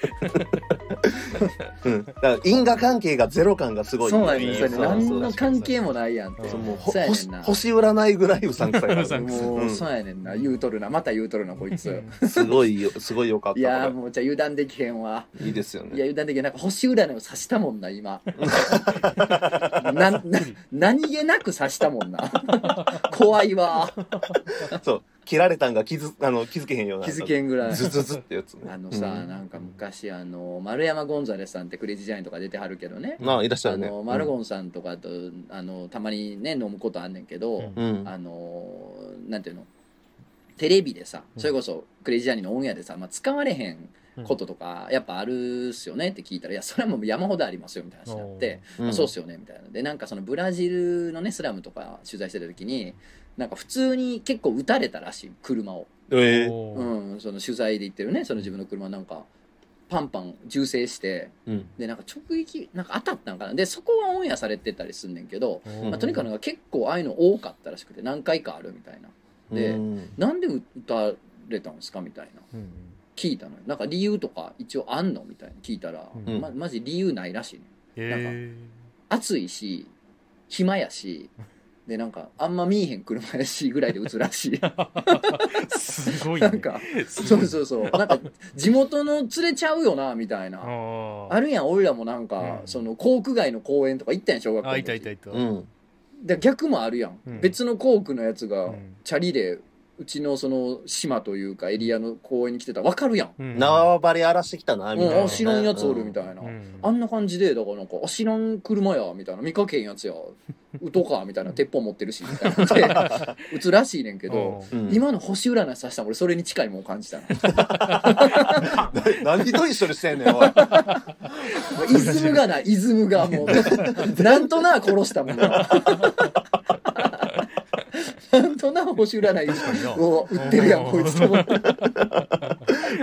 うん。だから因果関係がゼロ感がすごい。そうなんですよね。何の関係もないやんって。そうもうほそうやねんな。星星占いぐらいうさんくさいから もう、うんそうやねんな。言うとるな。また言うとるなこいつ。すごいよすごいよかった。いやもうじゃあ油断できへんわ。れいいですよいやね油断できへん。なんか星占いを指したもんな今。なな何気なく指したもんな。怖いわ。そう切られたんが気づあの気づけへんような気づけんぐらい。ズズズってやつね。あのさ、うん。なんか昔あの丸山ゴンザレスさんってクレイジージャイアンとか出てはるけどね。まあいらっしゃあるね。のマルゴンさんとかと、あのたまにね飲むことあんねんけど、うん。うん。あのなんていうの？テレビでさそれこそクレイジージャーニーのオンエアでさ、まあ、使われへんこととかやっぱあるっすよねって聞いたら「いやそれはもう山ほどありますよ」みたいな話になって「うん。あそうっすよね」みたいな。でなんかそのブラジルのねスラムとか取材してた時になんか普通に結構撃たれたらしい車を、えー。おうーん、その取材で行ってるねその自分の車なんかパンパン銃声してうん。でなんか直撃なんか当たったんかな。でそこはオンエアされてたりすんねんけど、まあ、とにかくなんか結構ああいうの多かったらしくて何回かあるみたいな。でうん。なんで撃たれたんですかみたいな。うん。聞いたのよ。なんか理由とか一応あんのみたいな。聞いたら、うん。まマジ理由ないらしいねへ暑いし暇やしでなんかあんま見えへん車やしぐらいで撃つらしい。ー すごいね。なんかそうそうそう。なんか地元の連れちゃうよなみたいな。あるやん俺らもなんか、うん。その校区外の公園とか行ったやん小学校のあ、時いたいたいた。うん。で逆もあるやん、うん。別の校区のやつがうん。チャリでうちのその島というかエリアの公園に来てたら分かるやん、うん。縄張り荒らしてきたなみたいな。ねうん。あ知らんやつおるみたいな、うん。あんな感じでだからなんかあ知らん車やみたいな。見かけんやつや。撃とうかみたいな。鉄砲持ってるしみたいな。で撃つらしいねんけど、うん。今の星占いさせたら俺それに近いもん感じたな。何と一緒にしてんねんおい。イズムがないイズムがもう。なんとなく殺したもんななんとなく星占い。を売ってるやんこいつ。と思って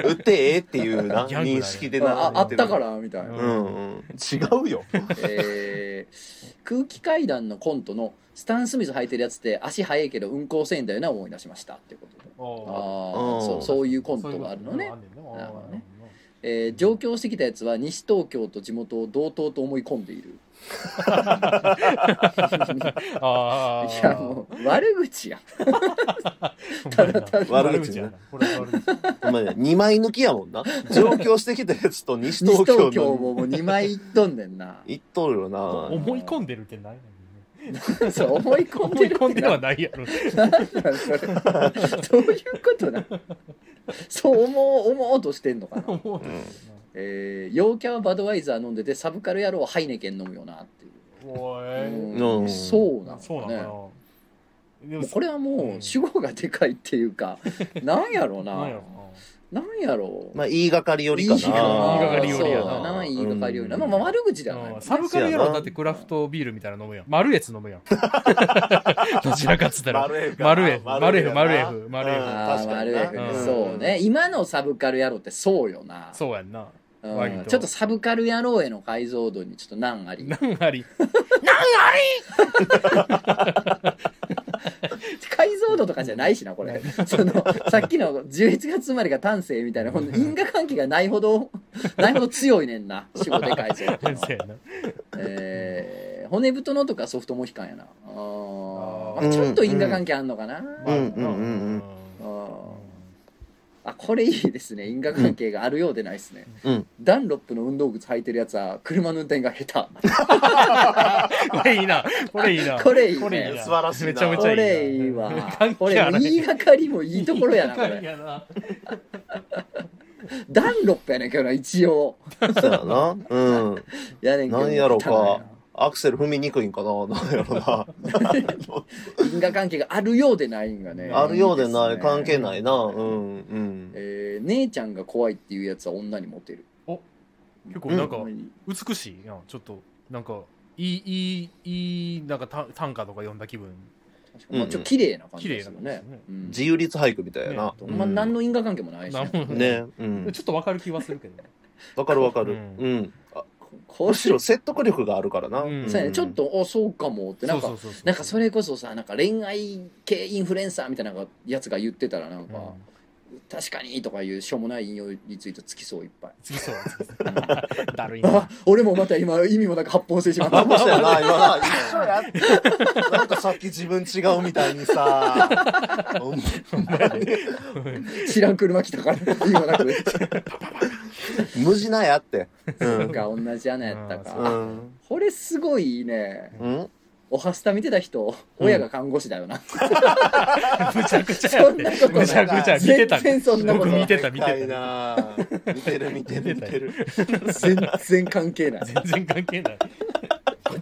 売ってええっていうな認識でなああったかららみたいな、うんうん。うん違うよ。えー空気階段のコントのスタン・スミス履いてるやつって足速いけど運行せんだよな思い出しましたってことで。ああうんそうそういうコントがあるのね。なるほどね。えー上京してきたやつは西東京と地元を同等と思い込んでいるああ。いやもう悪口やん。ただただ悪口ねやな。これは悪口。お前ね2枚抜きやもんな。上京してきたやつと西西東京東京の。ももう2枚いっとんねんな。言っとるよな。思い込んでるってない そう思い込ん思でるい込んではないやろ。なんなんそれ。どういうことなそう思う思おうとしてんのかな？思うえー、陽キャはバドワイザー飲んでてサブカル野郎はハイネケン飲むよなっていう。おうん。うん。そうなんそうなのかな。だねもでうこれはもう主語がでかいっていうか、なんやろうなな。んやろ。うまあ言いがかりよりかな。な言いがかりよりやな。そうな。言いがかりよりな、うんまあまあ悪口ではない、うん。サブカル野郎だってクラフトビールみたいなの飲むやん。マルエツ飲むやん。どちらかっつったら。マルエフかマルエフ、ママルエフ、マルエフ、マルエフ。そうね。今のサブカル野郎ってそうよな。そうやんな。ちょっとサブカル野郎への解像度にちょっと難あり。なん あり。解像度とかじゃないしなこれ。そのさっきの11月生まれが端正みたいなこの因果関係がないほどないほど強いねんな仕事で解像度。えー骨太のとかソフトモヒカンやな。あーあまあちょっと因果関係あんのかな、うんうんうんうんあこれいいですね。因果関係があるようでないですね、うん。ダンロップの運動靴履いてるやつは車の運転が下これいいな。これいいな。これいいね。これいいな。素晴らしいな。手こめちゃめちゃいいな。れいいわ。関これ言いがかりもいいところやなこれ。ダンロップやねんけどな一応。そうやな。うん。やねんけど何やろか。汚いなアクセル踏みにくいんかな なんやろな。因果関係があるようでないんがね。あるようでない、ですね関係ないな。うん、うん。えー姉ちゃんが怖いっていうやつは女にモテる。結構なんかうん。美しいやんちょっと。なんかいいいいいいなんかた短歌とか読んだ気分。確かに。まあちょっと綺麗な感じ綺麗ですよね。自由律俳句みたいやな。ま何の因果関係もないしなんもね、うん。ちょっとわかる気はするけどね。わかるわかる。ううんむしろ説得力があるからな。うん。そうやね。ちょっとあそうかもって。なんかそうそうそうそうなんかそれこそさなんか恋愛系インフルエンサーみたいなやつが言ってたらなんか、う。ん確かにとかいうしょうもない引用リツイートつきそういっぱい次そう次そうだるいなあ俺もまた今意味もなく発砲してしまった何もしたよな、今な。一緒やって。なんかさっき自分違うみたいにさ。知らん車来たから意味もなく無地なやって。うなんん。か同じ穴やったか、うあん。これすごいいいねうんおはスタ見てた人うん。親が看護師だよな、むちゃくちゃやってそんなことない。むちゃくちゃ見てた全然そんなことない。僕見てた見見たいてた。な見てる見てる。見てる。全然関係ない。全然関係ない。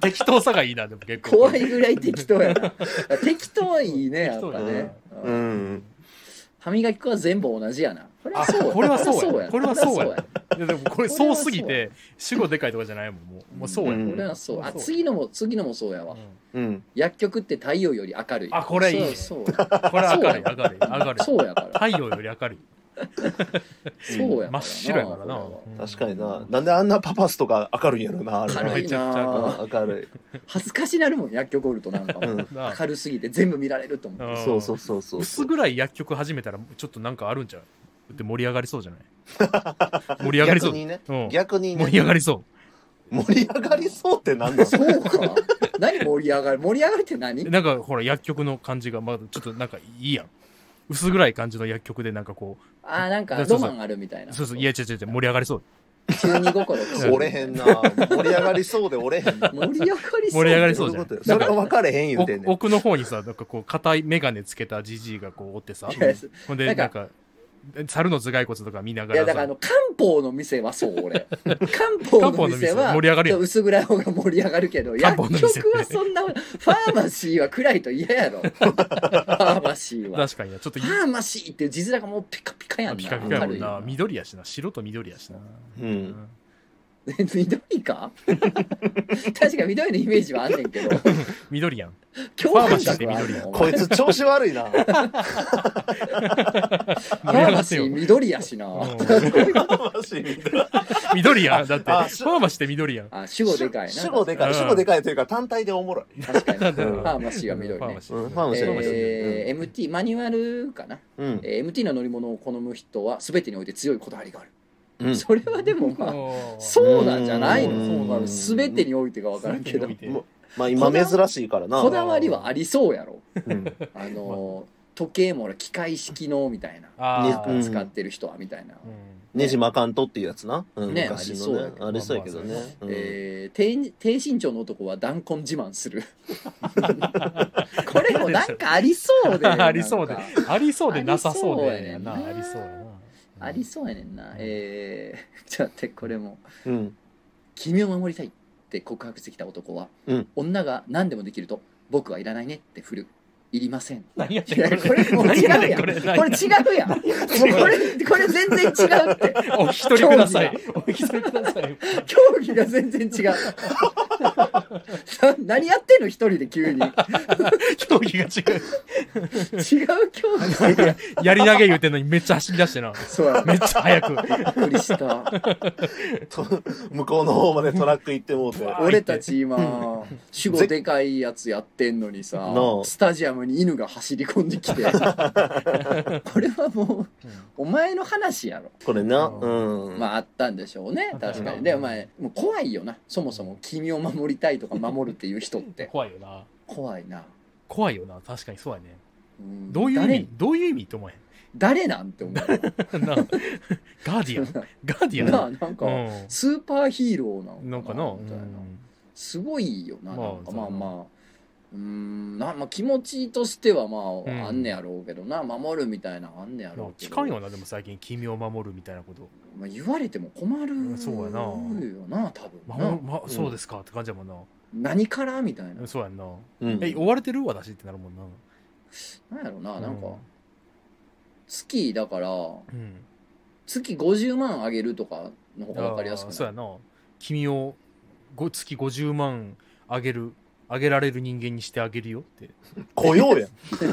適当さがいいなでも結構。怖いぐらい適当やな。適当はいいねやっぱね、ううん。ん。歯磨き粉は全部同じやな。これはそうや。これはそうや。ここれはそうや。いやでもこれそうすぎて主語でかいとかじゃないもん。もうもうそうや、うんこれはそうあ次のも次のもそうやわ。うん。うん。薬局って太陽より明るい。あこれいいね。そうこれ明るい。明るい明るい。そうやから。太陽より明るい そうや真っ白やからな。こ確かにな。なんであんなパパスとか明るいんやろな、あれな。れは軽い。めちゃくちゃな。うん明るい。恥ずかしなるもん薬局おるとなんか。明るすぎて全部見られると思う。うんそうそうそうそう。薄暗い薬局始めたらちょっとなんかあるんちゃうって盛り上がりそうじゃない？盛り上がりそう。逆にね。うん。逆にね。盛り上がりそ盛り上がりそうってなんだ？そうか。何盛り上がる？盛り上がるって何？うなんかほら薬局の感じがまだちょっとなんかいいやん。薄暗い感じの薬局でなんかこあーなんかそうそうロマンあるみたいな。うそうそう。いや違う違う違う。盛り上がりそう。中二心折れへんな盛り上がりそうで折れへんな。盛り上がりそう。盛り上がりそそうじゃん。それが分かれへん言うてんねん。奥の方にさなんかこう硬い眼鏡つけたじじいがこうおってさ。ほんでなんか猿の頭蓋骨とか見ながいやだからあの漢方の店はそう俺。漢方の店は盛り上がるよ。薄暗い方が盛り上がるけど 薬局はそんなファーマシーは暗いと嫌やろ。ファーマシーは。確かにな。ちょっとファーマシーっていう字面がもうピカピカやんな。ピカピカやもんな。緑やしな。白と緑やしな。うん。え緑か？確か緑のイメージはあんねんけど。緑やん。共感覚はあるの？こいつ調子悪いな。ファ盛り上ーマがってよシー緑やしな。緑。やん。だってフあァーマシって緑やん。あ主語でかいな。主語でかい。うん。主語でかいというか単体でおもろい。確かに。ファーマシーは緑ね。ファーマシー。えー MT マニュアルかな、うん。えー MT の乗り物を好む人は全てにおいて強いこだわりがある、うん。それはでもまあそうなんじゃないの。うん。まあ全てにおいてが分からんけど。まあ今珍しいからな。こだわりはありそうやろ。うん。あのー時計も機械式のみたいな。使ってる人はみたいな、うん。ネジ巻かんとっていうやつな。うんねありそうやけどありそうやけどね。まあまあうん。えー低低身長の男は弾痕自慢する。これもなんかありそうで。ありそうで。ありそうでなさそうでやな。ありそうやねありそうやねんな。えー、ちょっと待ってこれも。うん。君を守りたいって告白してきた男は、うん。女が何でもできると僕はいらないねって振るいりません。何やいやねんこれもう違うやん。これ何やねんこれ違うやん。これこれ全然違うって。お引き取りください。お引き取りください。競技が全然違う。な 何やってんの？一人で急に。違う競技が違競技。してるやり投げ言うてんの？にめっちゃ走り出してな。そうや。めっちゃ速く。びっくりした。と向こうの方までトラック行ってもうて。わ俺たち今主語でかいやつやってんのにさスタジアムに犬が走り込んできて。これはもうお前の話やろ。これな。うん。まああったんでしょうね。確かに。でお前もう怖いよな。そもそも君を守りたいとか守るっていう人って。怖いよな。怖いな、怖いよな。確かにそうやね。うん。どういう意誰？味どういう意味って思え？誰なんて思う。へ んなガーディアン。ガーディアン。なあなんかうん。スーパーヒーローなのかななんかな、うみたいな、ん。すごいよな,、まあなんかまあまあうーんな、まあ、気持ちとしてはまあ、うんあんねやろうけどな守るみたいなのあんねやろうけど近いよな、でも最近、君を守るみたいなこと。まあ、言われても困るうんそうやなよな多分ま、そうですかって感じやもんな。何からみたいなそうやんな。うんえ、追われてる私ってなるもんな。なんやろななんかうん月だからうん。月50万あげるとかの方が分かりやすくない？そうやな。君をご月50万あげる、あげられる人間にしてあげるよって。雇用やん。確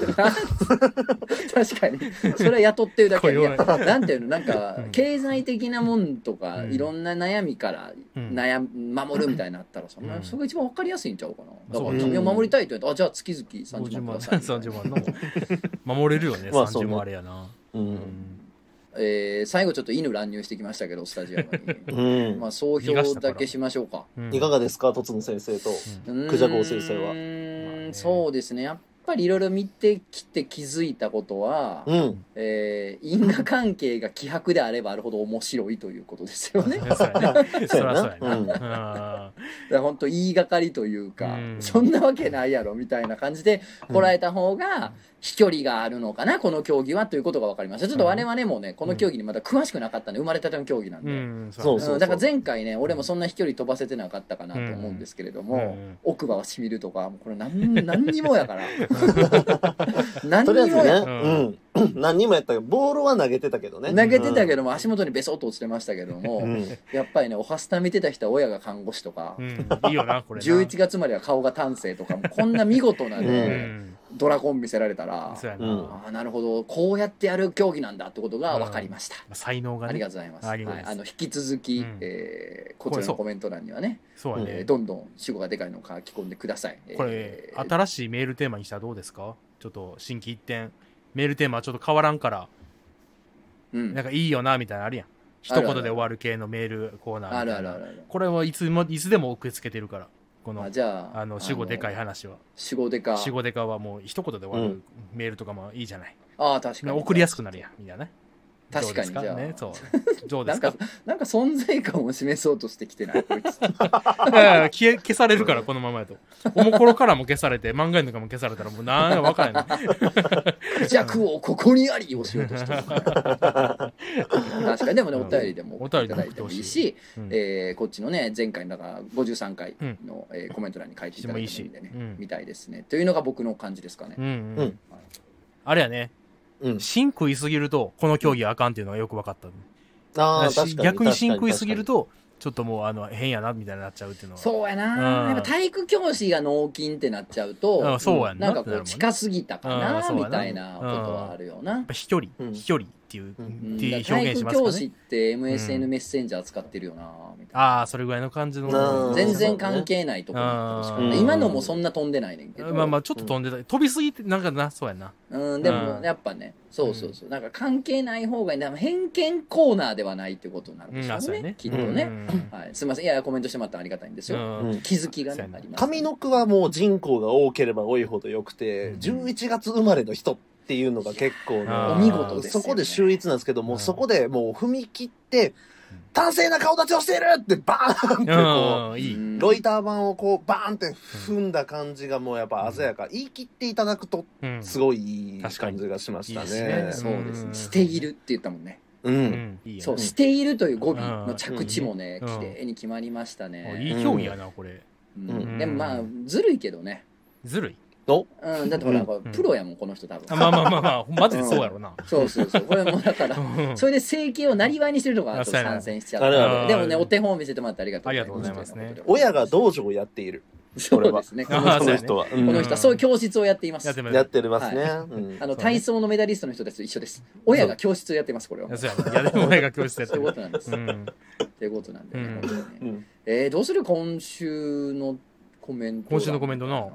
かに。それは雇ってるだけい雇用やなんていうの？なんかうん。経済的なもんとか、うん。いろんな悩みからうん。悩む守るみたいになったらそん。な、うんそれが一番分かりやすいんちゃうかな。だそうから君を守りたいと言うとあじゃあ月々30 50万、万ください。30万の。守れるよね、30まあそうね。万あれやな。う。うんん。えー最後ちょっと犬乱入してきましたけどスタジアムに。うん。まあ総評だけしましょうか。うん。いかがですか、とつの先生と。うん。クジャコ先生は。うーんそうですね。やっぱりいろいろ見てきて気づいたことは、うん。えー因果関係が希薄であればあるほど面白いということですよね。だ かそうやな。そりゃそうやな。うん。あら本当言いがかりというか、うん。そんなわけないやろみたいな感じで捉えた方が飛距離があるのかな？この競技はということが分かりました。ちょっと我々もねこの競技にまだ詳しくなかったんで生まれたての競技なんーで、うん、そうだから前回ね俺もそんな飛距離飛ばせてなかったかなと思うんですけれども、うん。奥歯はしみるとかこれ何何にもやから。何とりあえずね、にもやうん。何人もやったけど、ボールは投げてたけどね。投げてたけど。ども足元にベソッと落ちてましたけども、うん。やっぱりねおはスタ見てた人は親が看護師とか、うん、いいよな、これな。11月までは顔が端正とかもこんな見事なね、ん。ドラゴン見せられたらそうやな。うんああなるほどこうやってやる競技なんだってことが分かりました、才能がね。ありがとうございますありがとうございますはい、あの引き続き、うんえーこちらのコメント欄にはね、そうやね。えーどんどん主語がでかいのを書き込んでください、これえ、ー新しいメールテーマにしたらどうですか？ちょっと新規一点。メールテーマはちょっと変わらんから、うんなんかいいよな、みたいなのあるやん。一言で終わる系のメールコーナーあみたいな。るあるあるあるこれはいつも、いつでも受け付けてるから。このあ、じゃああの、主語でかい話は。主語でか主語でかはもう一言で終わるうんメールとかもいいじゃない。ああ確かに送りやすくなるやん、みたいなね。確かにじゃあ。ね、そう。どうでなんかすかなんか存在感を示そうとしてきてない？こいつ。消え消されるから、このままやと。おもころからも消されて、漫画のかも消されたらもうなんやわからない。弱をここにありをしようとしてる。確かにでもねお便りでもお便りいただいてもいもいいし、うん。えーこっちのね前回だから53回の、えーコメント欄に書いていただいてもいいんでねしてもいいしうん。みたいですね。というのが僕の感じですかね。うんうん。うんあれやね、うん。芯食いすぎると、この競技あかんっていうのがよく分かった。ああ、確かに。逆に芯食いすぎると。と、ちょっともうあの変やなみたいになっちゃうっていうのは。そうやな、うん。やっぱ体育教師が脳筋ってなっちゃうと、あそうやんな。なんかこう近すぎたかうんな。みたいなことはあるよな。やっぱ飛距離、うん。飛距離っていう、うん。って体表現しますか育教師っね。てう MSN ん。メッセンジャー使ってるよなみたいな。ああ、それぐらいの感じの。うん全然関係ないところに行ったうん。今のもそんな飛んでないねんけど。まあまあ、ちょっと飛んでた。飛びすぎて、なんかな、そうやな。うん、でもうん。やっぱね、そうそうそう、なんか関係ない方がいい。でも偏見コーナーではないってことになるんでしょうね、うんね。きっとね、うん。はい。すみません、いやいや、コメントしてもらってありがたいんですよ。うん。うん。気づきがね。あります、上の句はもう人口が多ければ多いほどよくて、うん。11月生まれの人っていうのが結構あー。お見事ですよね。そこで秀逸なんですけども、うんそこでもう踏み切ってうん、端正な顔立ちをしているってバーンってこうん、いい。う、うんロイター板をこうバーンって踏んだ感じがもうやっぱ鮮やか。言い切っていただくとうん。すごいいい確かに感じがしましたねね。そうですね。うんしているって言ったもんね。う。うんそう、ねしているという語尾の着地もね、うん綺麗に決まりましたね。いい競技やな、これ。うんうんでもまあ、ずるいけどね。ずるい？うん、だってほら、うん。プロやもん、この人多分。あまあまあまあまあ、マジでそうやろな。そうそうそう。これもだから、うん。それで整形をなりわいにしてるとか参戦しちゃあるあるってでもねお手本を見せてもらってありがとうありがとうございますね。親が道場をやっている。そうですね。このあこの人は。この人はそういう教室をやっています。やってみやってますね。はうん。あの体操のメダリストの人たちと一緒です。親が教室をやってますこれは。そうやね。いや、でも俺が教室やってそういうる。ことなんです。うん。ということなんでね。えーどうする今週のコメント今週のコメントな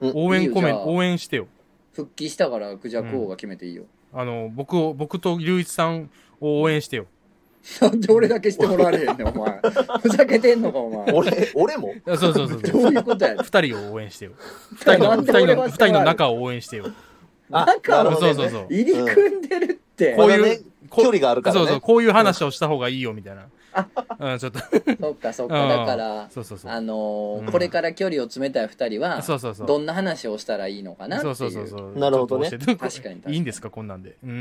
うん応援コメント、いいよじゃあ応援してよ。復帰したからクジャク王が決めていいよあの、僕を、僕と隆一さんを応援してよ。なんで俺だけしてもらわれへんねんお前ふざけてんのかお前俺、俺も？あそうそうそうどそう。ういうことやねん二人を応援してよ。二人の、二人の、人の仲を応援してよ。あ中をなるほどねそうそうそう。入り組んでるってこういうまだね距離があるからね。そうそう、こういう話をした方がいいよ、みたいな。うん、ちょっと、そっかそっかだからそうそうそう。あのーうんこれから距離を詰めたい二人はそうそうそう。どんな話をしたらいいのかなっていうそうそうそうそう。なるほどねちょっと教えて確かに確かにいいんですか、こんなんで。うん。う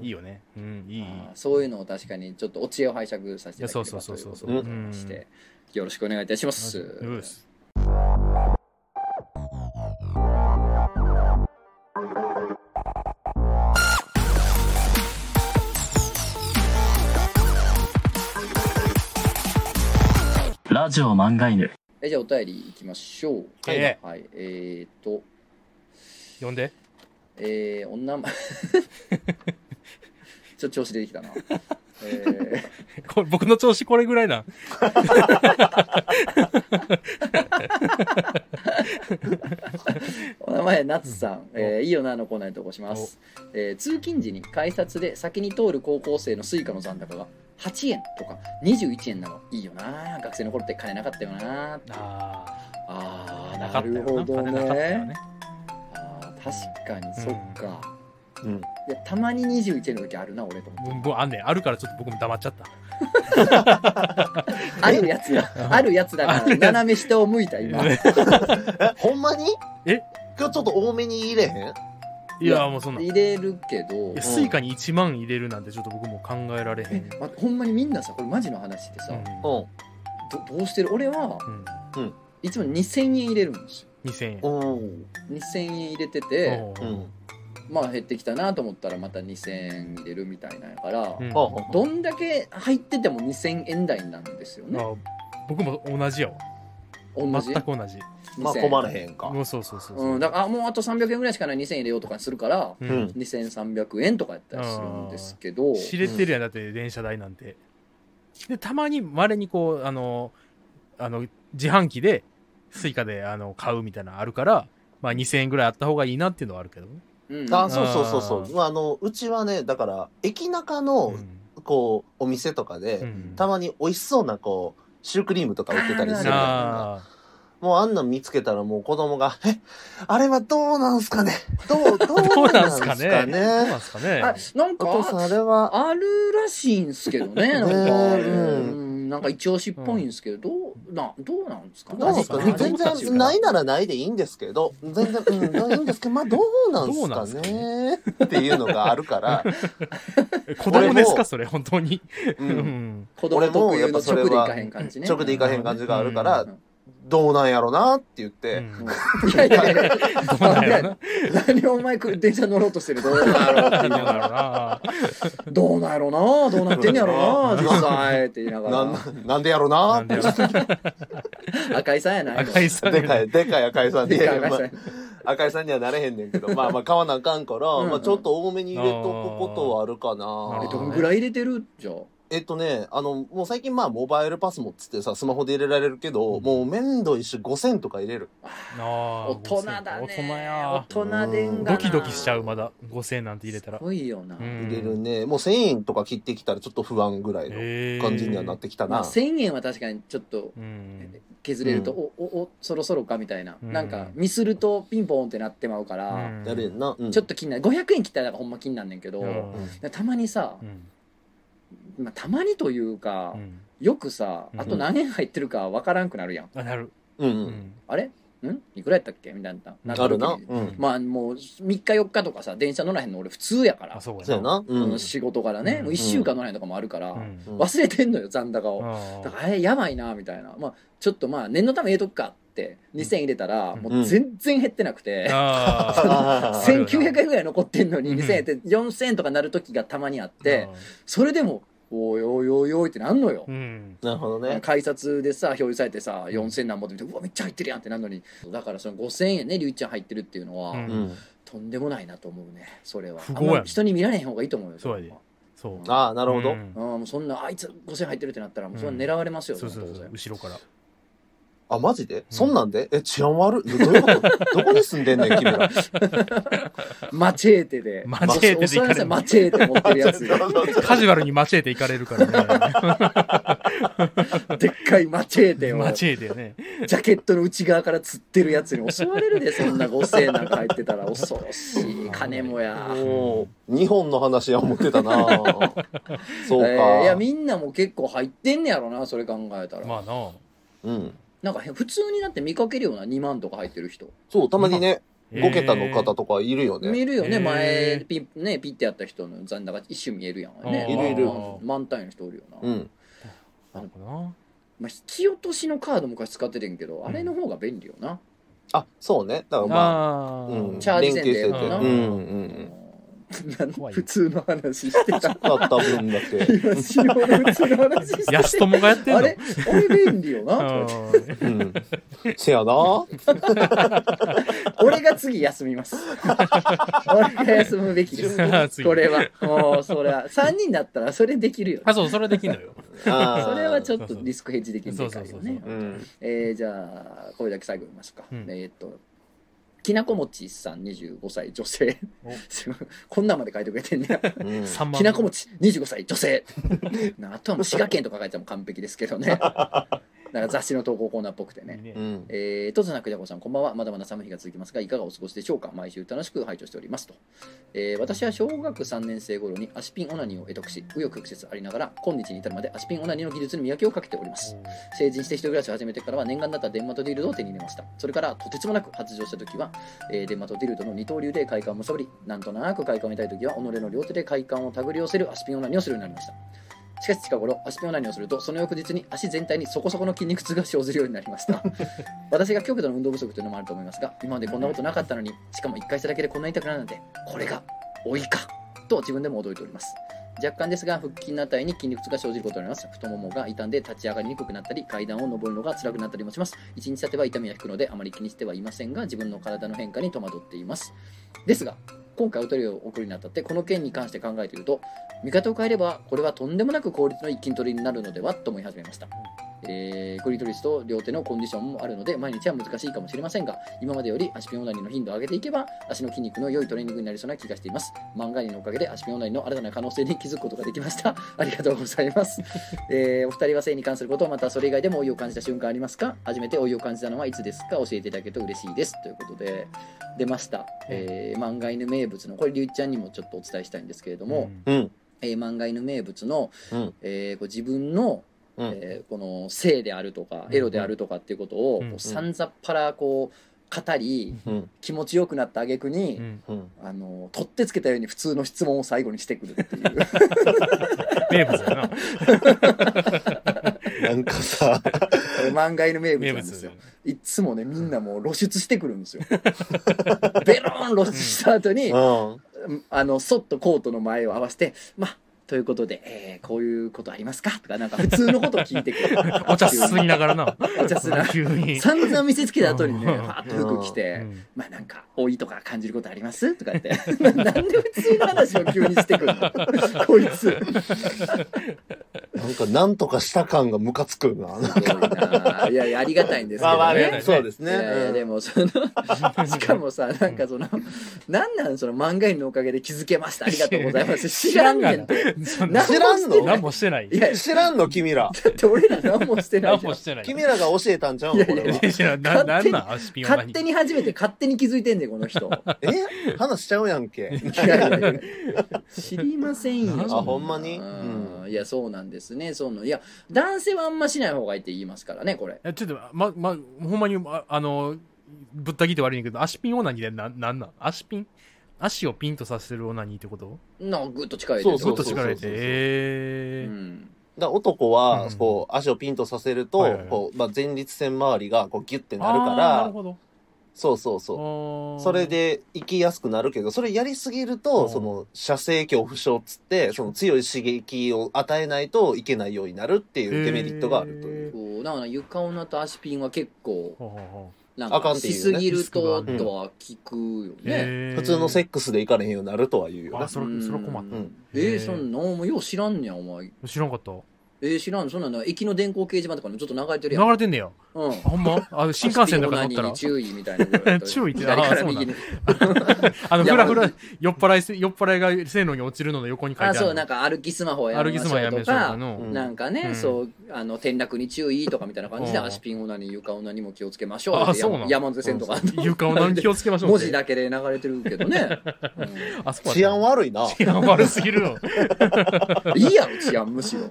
んいいよね。うん、いいいい。あーそういうのを確かにちょっとお知恵を拝借させていただければいやそうそうそうそうということでうんしてよろしくお願いいたします。うっすラジオ漫画犬。えじゃあお便りいきましょう。はいえはい。えーと、呼んで。えー、お名前 ちょっと調子出てきたな。え これ僕の調子これぐらいな。ー、お名前、なつさん。えー、いいよなのコーナーに投稿します。えー、通勤時に改札で先に通る高校生の Suica の残高が8円とか21円なの。いいよな。学生の頃って金なかったよな。あああ、ー、な。るほどねね。。あー確かに、そっか。うん。いや、たまに21円の時あるな、俺と思って。もうもうあんねん。あるからちょっと僕も黙っちゃった。あるやつだ。あるやつだから、斜め下を向いた、今。え、ほんまに？え？今日ちょっと多めに入れへん？いや、もうそんな入れるけどや、スイカに1万入れるなんてちょっと僕も考えられへえん。まほんまにみんなさこれマジの話ってさ、うんうん。どどうしてる？俺はうん。いつも2000円入れるんですよ2000円。うん。2000円入れてて。まあ減ってきたなと思ったらまた2000円入れるみたいなんやから、うんどんだけ入ってても2000円台なんですよねあ僕も同じやわ。同じ？全く同じ。まあ2000困らへんか。もうそうそうそうそう。うん、だからあもうあと300円ぐらいしかない。2000円入れようとかするからううん。ん。2300円とかやったりするんですけど。知れてるやん、だって電車代なんて。で、たまに、稀にこう、あの、あの、自販機で、スイカで、あの、買うみたいなのあるから、まあ2000円ぐらいあった方がいいなっていうのはあるけどね。うん。あ、そうそうそうそう。あ。ー。まあ、あの、うちはね、だから、駅中の、こう、お店とかで、うん。たまに美味しそうな、こう、シュークリームとか売ってたりするやんか。あもうあんなん見つけたらもう子供が、え、あれはどうなんすかね？どう、どうなんなんすかね？どうねなんすかね？あなんかお父さんあれは、あるらしいんすけどねなんか、ねうん。なんか一押しっぽいんですけど、どうなどうなんですか？どうですか？ね味全然ないならないでいいんですけど、全然、うん、いいんですけど、まあどうなんどうなんすかね？っていうのがあるから、え 子供ですか？それ、本当に？う、うん。ん。子供特有の俺もやっぱそれは直でいかへん感じね。直でいかへん感じがあるからうん、どうなんやろなって言って、いやいやいや。どうなんやろな。何お前電車乗ろうとしてるどうなんやろうって言いな。がらな。どうなんやろうな。どうなってんやろうな。実際って言いながなんら。なんでやろな。なんでやろ赤井さんやないの赤井さん。でかい、でかい赤井さんで、でかい赤井まさんあ赤井さんにはなれへんねんけど、まあまあ買わなあかんから、うん。うんまあちょっと多めに入れとくことはあるかな。えどんぐらい入れてる？じゃあえっとね、あの、もう最近まあモバイルパスもっつってさ、スマホで入れられるけど、うんもう面倒いし5000とか入れる。大人だね大人や。大人でんがなドキドキしちゃう、まだ。5000円なんて入れたらす。ごいよな、うん入れるね。もう1000円とか切ってきたらちょっと不安ぐらいの感じにはなってきたまあ、な。1000円は確かにちょっとうん。削れると、うんおおおそろそろかみたいな、うんなんかミスるとピンポーンってなってまうから、うんやれんな。うんちょっと気になる500円切ったらほんま気になんねんけど、うんたまにさう、んまあ、たまにというか、うん。よくさうん。あと何円入ってるかわからんくなるやん、あ、なる。うんう。うん。ん。あれ？ん？いくらやったっけみたいな。なあるな。うん。まあもう3日4日とかさ電車乗らへんの俺普通やから。あ、そうやな。うん。うん仕事からね、うん。もう1週間乗らへんとかもあるから、うん。うん忘れてんのよ残高を、あだからあれやばいなみたいな、まあ、ちょっとまあ念のため入れとくかって2000円入れたらもう全然減ってなくて、あ あー。1900円ぐらい残ってんのにうん。2000円って4000円とかなる時がたまにあって、それでもおいおいおいおいってなんのよう、ん。なるほどね。改札でさ表示されてさ4000何本って見てうわめっちゃ入ってるやんってなるのにだからその5000円ねりゅういちゃん入ってるっていうのは、うんうん。とんでもないなと思うねそれは人に見られへん方がいいと思うよそうやでそう。ああ、なるほど。うんあもうそんなあいつ5000入ってるってなったらもうそれは狙われますよ、そうそうそう当然。後ろから。あ、マジで？そんなんで？え、治安悪い？どういうこと？どこに住んでんねん、君ら？マチェーテでマチェーテで行かれるマチェーテ持ってるやつ カジュアルにマチェーテ行かれるからね。でっかいマチェーテをマチェーテよね。ジャケットの内側から釣ってるやつに襲われるでそんなごせなんか入ってたら恐ろしい金もや。もう、日本の話は思ってたなそうか。えーいやみんなも結構入ってんねやろなそれ考えたら、まあな。うん。なんか普通になって見かけるような2万とか入ってる人そう、たまにね、えー5桁の方とかいるよね。見るよね、前ピ,、ね、ピッてやった人の残高一瞬見えるやんねいるいる満満タイの人おるよな、うん。なるほどな。まあ、引き落としのカード昔使ってるんけど、あれの方が便利よなあ、そうね。だからまあ、あうん。あ。チャージ線で。なうんうんうん。普通の話してた。だった分だけ。普通の話してた安友がやってんの？あれ？あれ便利よな。あうん。せやな。俺が次休みます。俺が休むべきです。これは。もうそれは。3人だったらそれできるよ。あ、そう、それできんのよ。それはちょっとリスクヘッジできるでかいよね。じゃあこれだけ最後見ますか、うん。えーっときなこもちさん25歳女性。こんなんまで書いてくれてんねや。うん。3万。きなこもち25歳女性。なあとはもう滋賀県とか書いても完璧ですけどねなんか雑誌の投稿コーナーっぽくてね。いいねうん。えー、とつなくじゃこさんこんばんは。まだまだ寒い日が続きますがいかがお過ごしでしょうか？毎週楽しく拝聴しておりますと、えー私は小学3年生頃にアシピンオナニーを得得し紆余曲折ありながら今日に至るまでアシピンオナニーの技術に磨きをかけております。成人して一人暮らしを始めてからは念願だったデンマトディルドを手に入れました。それからとてつもなく発情した時は、えーデンマトディルドの二刀流で快感をむさぼりなんとなく快感を得たい時は己の両手で快感を手繰り寄せるアシピンオナニーをするようになりましたしかし近頃足ピンオナニーをするとその翌日に足全体にそこそこの筋肉痛が生じるようになりました。私が極度の運動不足というのもあると思いますが今までこんなことなかったのにしかも1回しただけでこんなに痛くなるなんてこれが老いかと自分でも驚いております。若干ですが腹筋のあたりに筋肉痛が生じることになります。太ももが傷んで立ち上がりにくくなったり階段を上るのが辛くなったりもします。1日経てば痛みは引くのであまり気にしてはいませんが自分の体の変化に戸惑っています。ですが今回お便りを送るにあたってこの件に関して考えていると見方を変えればこれはとんでもなく効率のいい筋取りになるのではと思い始めました。えークリトリスと両手のコンディションもあるので毎日は難しいかもしれませんが今までより足ピンオナニーの頻度を上げていけば足の筋肉の良いトレーニングになりそうな気がしています。漫画にのおかげで足ピンオナニーの新たな可能性に気づくことができましたありがとうございます、えーお二人は性に関することまたそれ以外でも老いを感じた瞬間ありますか？初めて老いを感じたのはいつですか？教えていただけると嬉しいです。ということで出ました、えー漫画犬名物のこれりゅうちゃんにもちょっとお伝えしたいんですけれども、うん。えー漫画犬名物の、うん。えーこう自分のうん。えーこの性であるとかうんエロであるとかっていうことをうんこうさんざっぱらこう語りうん。気持ちよくなった挙句に。あの取ってつけたように普通の質問を最後にしてくるっていう 名物だな。なんかさ、これ漫画犬名物名物なんですよ。いっつもねみんなもう露出してくるんですよベローン露出した後に、うん。あのそっとコートの前を合わせてまあということで、えーこういうことありますか？とかなんか普通のことを聞いてくる お茶すすぎながらな。お茶すな急に。散々見せつけた後にね、うんファーッと服着うて、んまあなんか、老いとか感じることあります？とかって。なんで普通の話を急にしてくるの？こいつ。すなんか、なんとかした感がムカつくな。な。いやいや、ありがたいんですけどね。まあまあねね、そうですね。いやいやうんでもそのしかもさなんかそのなんなんその漫画犬のおかげで気づけましたありがとうございます知らんねん知らんの？何もしてない。いや知らんの君ら。だって俺ら何もしてないじゃん。何もしてない。君らが教えたんちゃうんこいやいやれは。知らんな、なんなん足ピンオナニー勝手に始めて勝手に気づいてんねんこの人。え？話しちゃうやんけ。いやいやいや。知りませんよ。あほんまに？うん。いやそうなんですね。そうなんいや男性はあんましない方がいいって言いますからねこれ。えちょっと、ま、ま、ほんまに、ああの、ぶった切って悪いんだけど、足ピンオナニーでな、なんなん？足ピン？足をピンとさせるオナニーってこと？なんぐっと力入れて。そうそうそうそうえー。うんだから男はうん、こう、足をピンとさせるとはいはいはい、こう、まあ、前立腺周りが、こう、ギュッてなるかあーなるら、ほど。そうそうそう。そそれ、で生きやすくなるけど、それやりすぎると、うんその、射精恐怖症っつって、その強い刺激を与えないといけないようになるっていうデメリットがあるという。そうだから床女と足ピンは結構ほうほうほなんあかしすぎるととは聞くようね。えー普通のセックスでいかれへんようになるとは言うよねあ。それそれ困ったうんえー、そんなお前よう知らんねやお前知らんかった。えー、知らんそんなの駅の電光掲示板とかにちょっと流れてるやん。流れてんねや。うん。あほんま？あ新幹線とか乗ったら？足。注意みたいな 注意って。左からあそうなん右に あの、ふらふら、酔っ払いせ、酔っ払いが線路に落ちるのの横に書いてあるの。あそうなんか歩きスマホやめまし歩きスマやめましょうかの。うん。なんかね、うん。そうあの転落に注意とかみたいな感じでうん。足ピンオナに床オナにも気をつけましょう。あそうなの山手線とか。床を何気をつけましょう。文字だけで流れてるけどね、あ、そう治安悪いな。治安悪すぎるの。うんいいやろ治安むしろ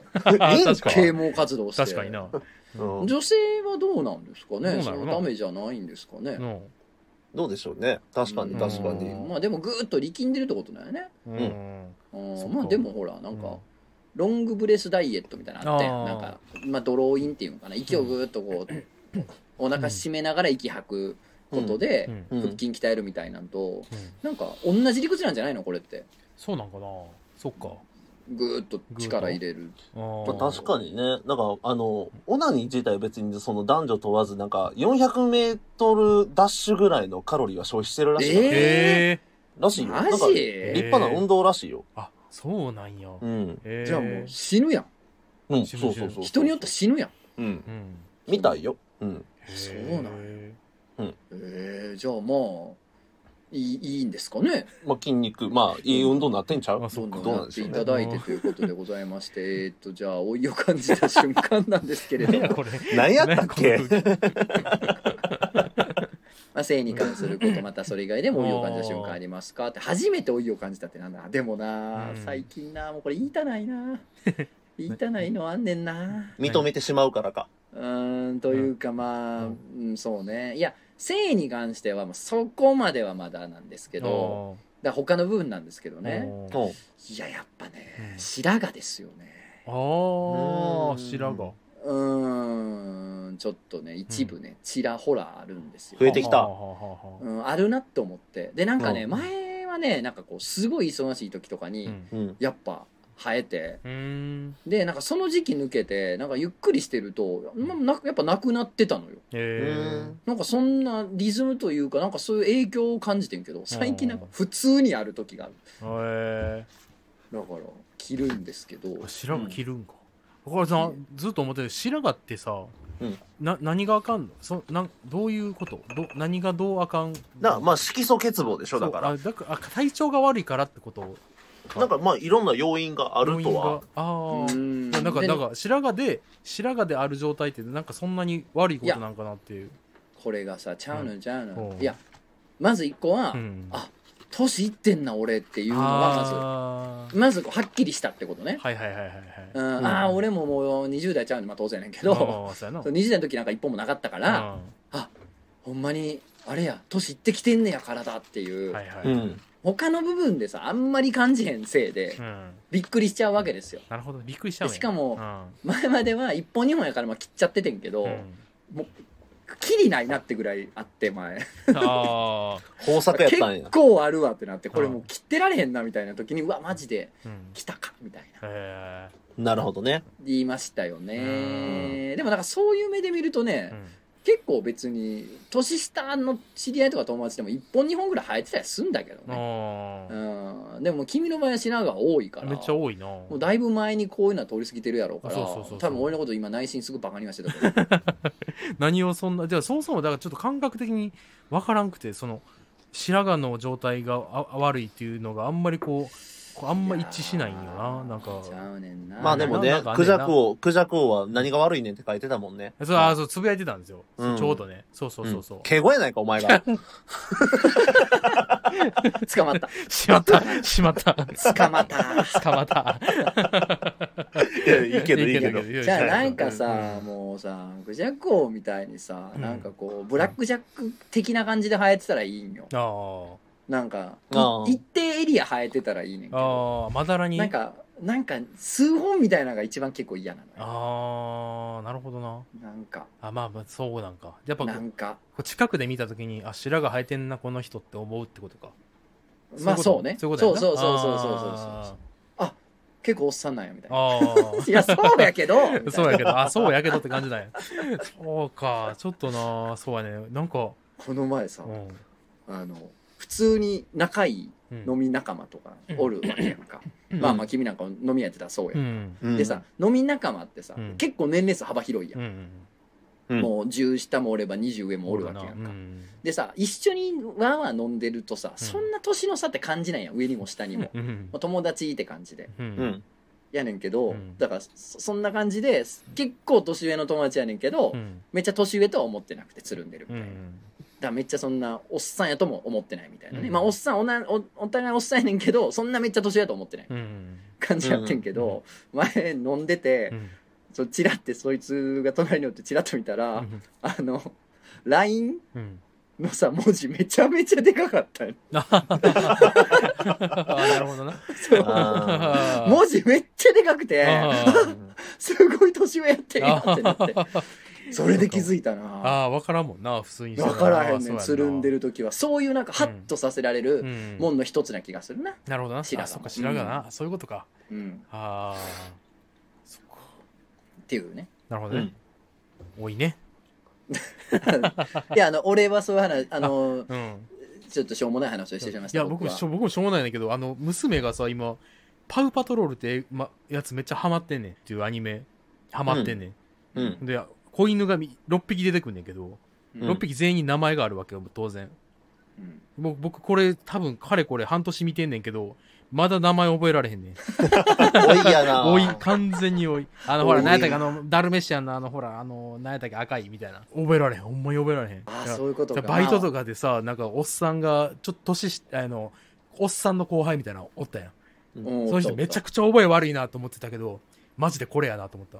あいいんか確か啓蒙活動して。確かにな。うん。女性はどうなんですかね？そのためじゃないんですかね、の？どうでしょうね。確かにうん。確かに。まあでもぐーっと力んでるってことだよね。うん。うん。まあでもほらなんか、うん。ロングブレスダイエットみたいなのあってなんか、まあ、ドローインっていうのかな？息をぐーっとこう、お腹締めながら息吐くことで、うん。うん。腹筋鍛えるみたいなんとうん。なんか同じ理屈なんじゃないの？これって。そうなんかな。そっか。ぐーっと力入れるままあ確かにね。なんか、あの、オナニー自体別にその男女問わず、なんか、400メートルダッシュぐらいのカロリーは消費してるらしいよ。えへえ。らしいよ。マなんか、ジ？立派な運動らしいよ。あ、そうなんや。うん。へーじゃあもう死ぬやんうん、そうそうそう。人によって死ぬやんうん。うん。みたいよ。うん。そうなんやへえー、じゃあまあいいいいんですかね。まあ筋肉、まあいい運動になってんちゃう？あそっかどんどんやっていただいてということでございまして。えーっとじゃあ老いを感じた瞬間なんですけれどー。もこれ。何やったっけ？まあ、性に関することまたそれ以外でも老いを感じた瞬間ありますか？って初めて老いを感じたってなんだ？でもな、うん。最近なもうこれ言いたないな。言いたないのあんねんな。認めてしまうからか。うーんというかまあ、ううんそうね。いや性に関してはまあそこまではまだなんですけどだ他の部分なんですけどね。いややっぱねうん。白髪ですよね。あうー、ん。白髪。うーんちょっとね一部ね、ちらほらあるんですよ。増えてきた。うん、あるなって思って。でなんかね、うん。前はねなんかこうすごい忙しい時とかに。やっぱ生えて。でなんかその時期抜けてなんかゆっくりしてると、まなやっぱなくなってたのよ。へなんかそんなリズムというかなんかそういう影響を感じてんけど最近なんか普通にある時がある。だから着るんですけど。え。白髪切るんか。これさ、ずっと思ってる白髪ってさうん、な、何があかんの？そなんどういうこと？ど何がどうあかん？だまあ色素欠乏でしょ、だかそうあだからあ体調が悪いからってこと？ら。なんかまあいろんな要因があるとは。ああなんかでなんか白髪で白髪である状態ってなんかそんなに悪いことなんかなっていう。これがさちゃうのちゃうの、うん。いやまず一個は、うん。あ年いってんな俺っていうのはまずまずはっきりしたってことね、はいはいはいはいはい。うん。うん。ああ俺ももう20代ちゃうんでまあ当然やねんけど。まあそうやな。そう20代の時なんか一本もなかったから、ほんまにあれや年いってきてんねや体っていう、うんはいはい、うん。他の部分でさあんまり感じへんせいでうん。びっくりしちゃうわけですよ。なるほどびっくりしちゃうねしかもうん。前までは1本2本やからまあ切っちゃっててんけど、うん。キリないなってぐらいあって前。あ豊作 やったんや。結。構あるわってなってこれもう切ってられへんなみたいな時にうわマジであ、うん、来たかみたいな。へなるほどね。言いましたよね。でもなんかそういう目で見るとね、え、うん、結構別に年下の知り合いとか友達でも1本2本ぐらい生えてたりすんだけどね、あうん、でも君の場合は白髪が多いから。あめっちゃ多いな。もうだいぶ前にこういうのは通り過ぎてるやろうからそうそうそうそう。多分俺のこと今内心すぐバカにはしてたけど 何をそんなじゃあそもそもだからちょっと感覚的に分からんくてその白髪の状態があ悪いっていうのがあんまりこうあんま一致しないんよななんか。ちゃうねんな。まあでもねクジャク王、クジャク王は何が悪いねんって書いてたもんね。そうあそうつぶやいてたんですよ、うん。ちょうどね。そうそうそうそう、ん。敬語やないか、お前が。捕まった。しまった。しまった。捕まった。捕まった。いや、いいけど、いいけど。じゃあなんかうさ、もうさクジャク王みたいにさ、うん。なんかこうブラックジャック的な感じで生えてたらいいんよ。あなんか一定エリア生えてたらいいねんけあど。ああまだらに？なんかなんか数本みたいなのが一番結構嫌なのよ。ああなるほどな。なんか。あまあまあそうなんか。やっぱこなんか。う近くで見た時にあ白髪生えてんなこの人って思うってことか。まあそうね。そういうことそうそうそうそうそうそうあそう結構おっさんなんやみたいな。いやそうやけど。そうやけど、あ、そうやけどって感じだよ。そうか、ちょっとな、そうやね。なんか、この前さうん。あの普通に仲いいうん飲み仲間とかおるわけやんか、まあまあ君なんか飲み屋やってたらそうや、うん。うん。でさ飲み仲間ってさ、うん。結構年齢層幅広いやん、うん。うん。もう10下もおれば20上もおるわけやんか、うん。でさ一緒にわーわー飲んでるとさ、うん。そんな年の差って感じないやん上にも下にも、うん。まあ友達って感じで。う。うん。んやねんけど、うん。だからそそんな感じで結構年上の友達やねんけど、うん。めっちゃ年上とは思ってなくてつるんでるみたいな、だめっちゃそんなおっさんやとも思ってないみたいなね、うん。まあおっさんおなおお互いおっさんやねんけどそんなめっちゃ年上やと思ってない。うん。感じやってんけど、前飲んでて、うん。そチラってそいつが隣におってチラッと見たら、うん。あの LINE うん。のさ文字めちゃめちゃでかかったよ。あなるほどな。あ文字めっちゃでかくて すごい年上やってるよってなって それで気づいたなああ、わからんもんな、普通に分からへんねんつるんでる。る時はそういうなんかハッとさせられるうんもんの一つな気がするななるほどな。白髪あ、そっか、白髪な。そういうことか。うんああ。そっか。っていうねなるほどねうん。多いね。いやあの俺はそういう話あのうん。ちょっとしょうもない話をしてしまいましたいや、僕もはしょ、僕もしょうもないんだけど、あの、娘がさ、今、パウパトロールって、ま、やつめっちゃハマってんねんっていうアニメ、ハマってんねん。うんで、子犬がみ6匹出てくんねんけど、うん6匹全員に名前があるわけよ、当然。うん僕、僕これ多分、かれこれ半年見てんねんけど、まだ名前覚えられへんねん。多いやな。多い、完全に多い。あの、ほら、何やったっけ、あの、ダルメシアンのあの、ほら、あの、何やったっけ、赤いみたいな。覚えられへん。ほんまに覚えられへん。あそういうことかバイトとかでさ、なんか、おっさんが、ちょっと年し、あの、おっさんの後輩みたいなのおったやん。うんその人めちゃくちゃ覚え悪いなと思ってたけど、マジでこれやなと思った。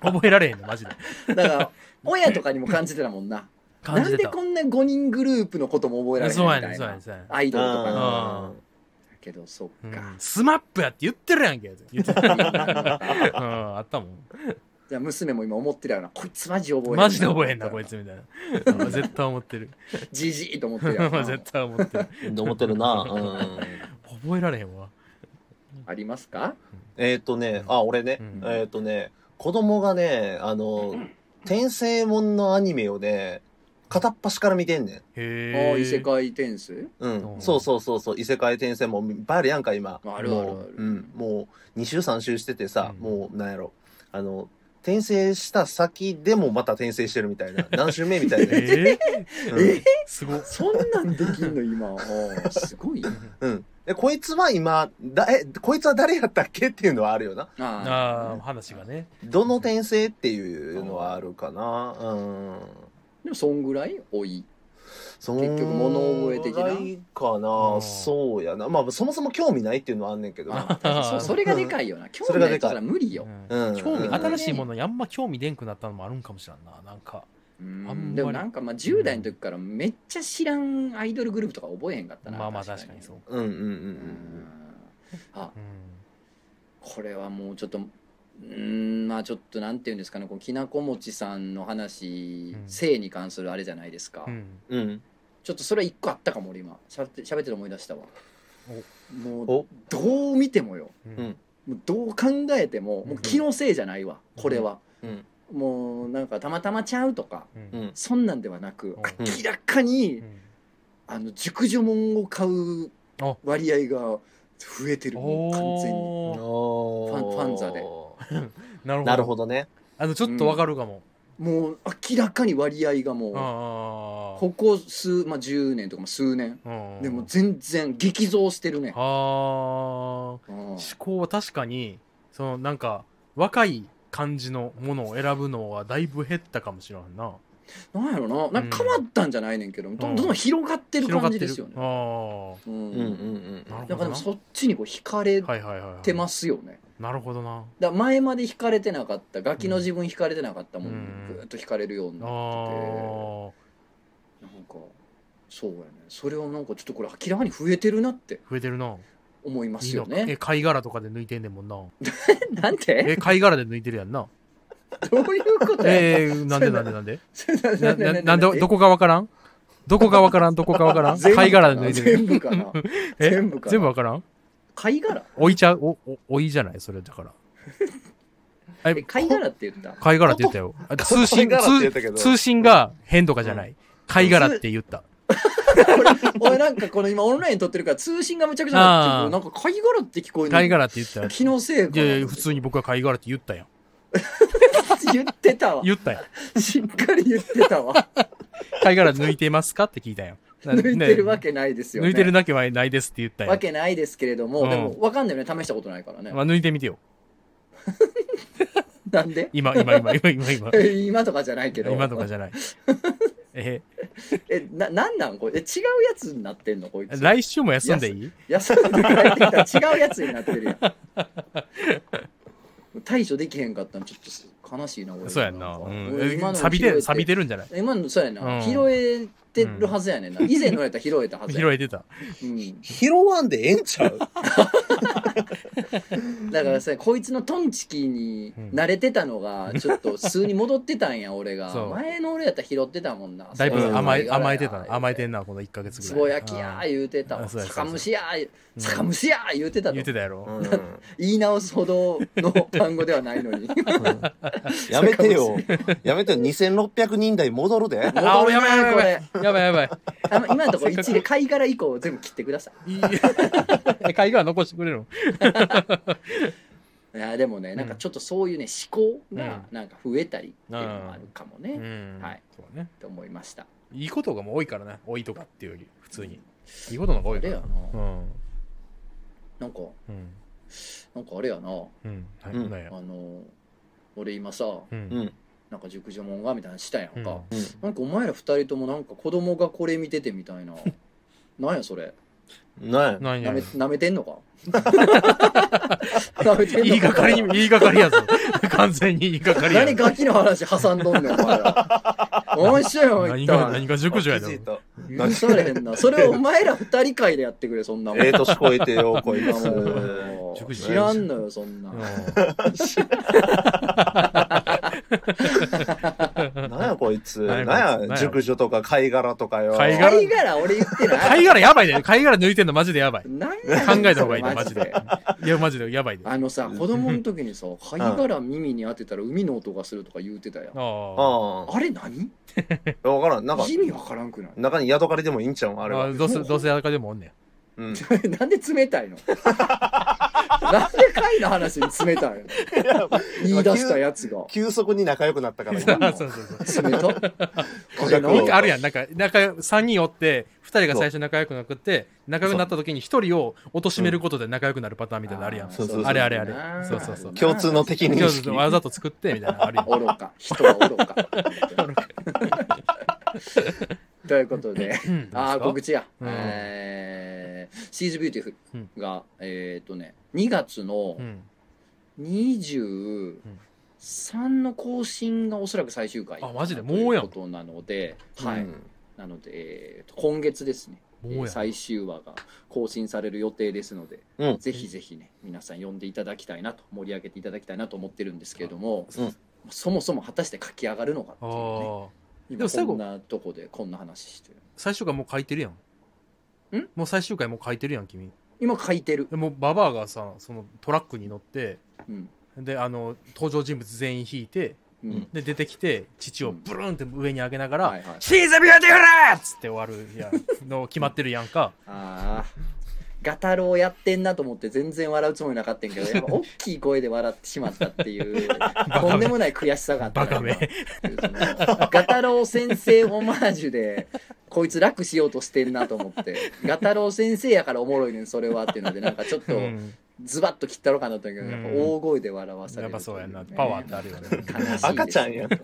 覚えられへんねマジで。だから親とかにも感じてたもんななん。でこんな5人グループのことも覚えられへんそうやねん、みたいなそうやねん、そうやねん。アイドルとかのけどそっうんか、スマップやって言ってるやんけ。言ってた。うん、あったもん。じゃあ娘も今思ってるやろなこいつマジ覚えへんマジで覚えへんな、こいつみたいな。うん絶対思ってる。じじいと思ってるやろな 絶対思ってる。思ってるな。うん。覚えられへんわ。ありますか？えっとね、あ、俺ねうん、えっとね、子供がね、あの、転生もんのアニメをね、片っ端から見てんねん。あへえ。あ異世界転生？うんう。んそうそうそうそう、異世界転生もいっぱいあるやんか、今。あるあるあるもううん。もう、2週3週しててさ、うんもう、なんやろ。あの、転生した先でもまた転生してるみたいな。何週目みたいな。えー、うんすごっ。そんなんできんの今ああすごいなうん。で、こいつは今、だ、え、こいつは誰やったっけっていうのはあるよな。あああ、話がね。どの転生っていうのはあるかな。うん。でもそんぐらい多い？そ結局物覚え的なないかうな。んそうやな。まあ、そもそも興味ないっていうのはあんねんけどそそれがでかいよな興 それがでかい味ないとしたら無理よ、うん。興味、うん新しいものにあんま興味出んくなったのもあるんかもしれんな。なんか。うん。でもなんかまあ10代の時からめっちゃ知らんアイドルグループとか覚えへんかったなまあまあ確かに。そう。うんうんうんうんあうん。これはもうちょっとうんまあちょっとなんていうんですかねこうきなこもちさんの話、うん。性に関するあれじゃないですか、うん。うん。うん。ちょっとそれ一個あったかも俺今。しゃべって喋ってて思い出したわ。もうお。どう見てもよ。うん。うん。もうどう考えてももう気のせいじゃないわこれは、うん。もうなんかたまたまちゃうとかうんうん。そんなんではなくうん明らかに、うんあの熟女門を買うあ割合が増えてるもう完全におーファンファンザで なるほど。なるほどね。あの、ちょっとわかるかも。もう明らかに割合がもうああ。ここ数、まあ、10年とかまあ数年うんでも全然激増してるねああ。うん思考は確かに、そのなんか、若い感じのものを選ぶのはだいぶ減ったかもしれんな。なんやろななんか変わったんじゃないねんけど、どんどんどん広がってる広がってる。感じですよねああ。うんうんうんうん。だからそっちにこう惹かれはいはいはいはい。てますよねなるほどな。だ前まで惹かれてなかったガキの自分惹かれてなかったもん、うんぐーっと惹かれるようになあってあ。てなんかそうやねそれはなんかちょっとこれ明らかに増えてるなって増えてるな。思いますよね。え、貝殻とかで抜いてんねんもんな。なんて？え、貝殻で抜いてるやんな。どういうこと？やえー、なんでなんでなんで？な、な、んで、どこがわからん？どこがわからん？どこがわからん？貝殻で抜いてる。全部かな？え全部かな？全部わからん？貝殻？置いちゃう？お、お、置いじゃない？それだから。え貝殻って言った？貝殻って言ったよ。あ通信、通信が変とかじゃない？貝殻って言った。俺俺なんかこの今オンライン撮ってるから通信がむちゃくちゃなってなんか貝殻って聞こえる貝殻って言ったよ。気のせいかないやいや、普通に僕は貝殻って言ったやん。言ってたわ言ったやん。しっかり言ってたわ貝殻抜いてますかって聞いたやん。抜いてるわけ、けないですよね抜いてるだけはないですって言ったやわん。けないですけれども、うんでも分かんないよね試したことないからね、まあ、抜いてみてよ。なんで？今、今、今、今、今、今。今とかじゃないけど今とかじゃない。え、えななんなん？これえ違うやつになってんの？こいつ。来週も休んでいい？休んで帰ってきた。ら違うやつになってるやん。対処できへんかったんちょっと悲しいな俺。そうやんな。か。うん。俺今の錆びて、錆びてるんじゃない？今のそうやな、うん。拾えてるはずやねんな、以前のやったら拾えたはずや拾えてた。うん、拾わんでええんちゃう？だからさこいつのトンチキに慣れてたのがちょっと数に戻ってたんや俺が。そう。前の俺やったら拾ってたもんな。だいぶうん甘え、甘えてたな。甘えてんんな、この1ヶ月つぐらい。ぼ焼きやー言うてたわあそうやそうや酒蒸しやー酒蒸しやー言うてたと言ってたやろ。う ん言い直すほどの単語ではないのに やめてよ。やめてよ。2600人台戻るで。あ、戻るやばいやなこればいやばい。やばいやばい。あの今のところ 一で貝殻以降全部切ってくださいい え貝殻残してくれるの？いいやでもねなんかちょっとそういうね思考がなんか増えたりっていうのもあるかもね、っうん。はい。そうね。て思いましたいいことがもう多いからね。多いとかっていうより、普通に。いいことの方が多いから。うん。なんかうん。なんかあれやなうん。はいうんあの俺今さう。うん。ん。なんか熟女もんがみたいなのしたやんか、うん。なんかお前ら二人ともなんか子供がこれ見ててみたいな。なんやそれ？なんや。何やなめ舐めてんのか？舐めてんのか？言いがかりに、言いがかりやぞ。完全に言いがかりや何ガキの話挟んどんねんお前ら。面白いよ何が、一体。何が熟女やで気づい。た許されへんなそれ。をお前ら二人会でやってくれそんな。もんええ年超えてよ、こいつ。知らんのよそんな、うん なんやこいつ。何やなんや、熟女とか貝殻とかよ。貝殻？貝殻俺言ってない貝殻やばいね。貝殻抜いてんのマジでやばい。考えた方がいいねそれマジでいや、マジでやばいで。ああのさ子供の時にさ貝殻耳に当てたら海の音がするとか言うてたやんあ。ああれ何？あ。わからん。なんか、意味わからんくない？中にヤドカリでもいいんちゃう？んあれは。あどうせ、どうせ赤でもおんねん。うん。なんで冷たいの？なんで貝の話に冷たいの？言い出したやつが。急速に仲良くなったから。そう今。そうそう。冷た あるやん。なんか、仲良、3人おって、2人が最初仲良くなくって、仲良くなった時に1人を貶めることで仲良くなるパターンみたいなのあるやん。そうそうそうあれあれあれ。そうそうそう。共通の敵認識そうそうそう。わざと作って、みたいなのあるやん。愚か。人は愚かということで。うん。ああ告知や、うん。えー She's Beautiful が、えっ、とね2月のうん。23の更新がおそらく最終回あマジで？というもうやん。ことなので、はい、うんなので、えーと今月ですね。もうやん。最終話が更新される予定ですので、うん。ぜひぜひね皆さん呼んでいただきたいなと盛り上げていただきたいなと思ってるんですけれども、うん。そもそも果たして書き上がるのかっていうね。で今も最後こんなとこでこんな話してる。最終回もう書いてるやん。ん？もう最終回もう書いてるやん、君。今書いてる、でもうババアがさ、そのトラックに乗って、うん。で、あの、登場人物全員引いて、うん。で、出てきて、父をブルーンって上に上げながら、はいはい She's Beautiful っつって終わるやんの決まってるやんか。ああガタロウやってんなと思って全然笑うつもりなかったんけどやっぱ 大きい声で笑ってしまったっていうとんでもない悔しさがあったバカめ。ガタロウ先生オマージュでこいつ楽しようとしてんなと思ってガタロウ先生やからおもろいねんそれはっていうのでなんかちょっとうん。ズバッと切ったろうかなと思ったけど、やっぱ大声で笑わされるやっぱそうやな。パワーってあるよね。悲しいです赤ちゃんやん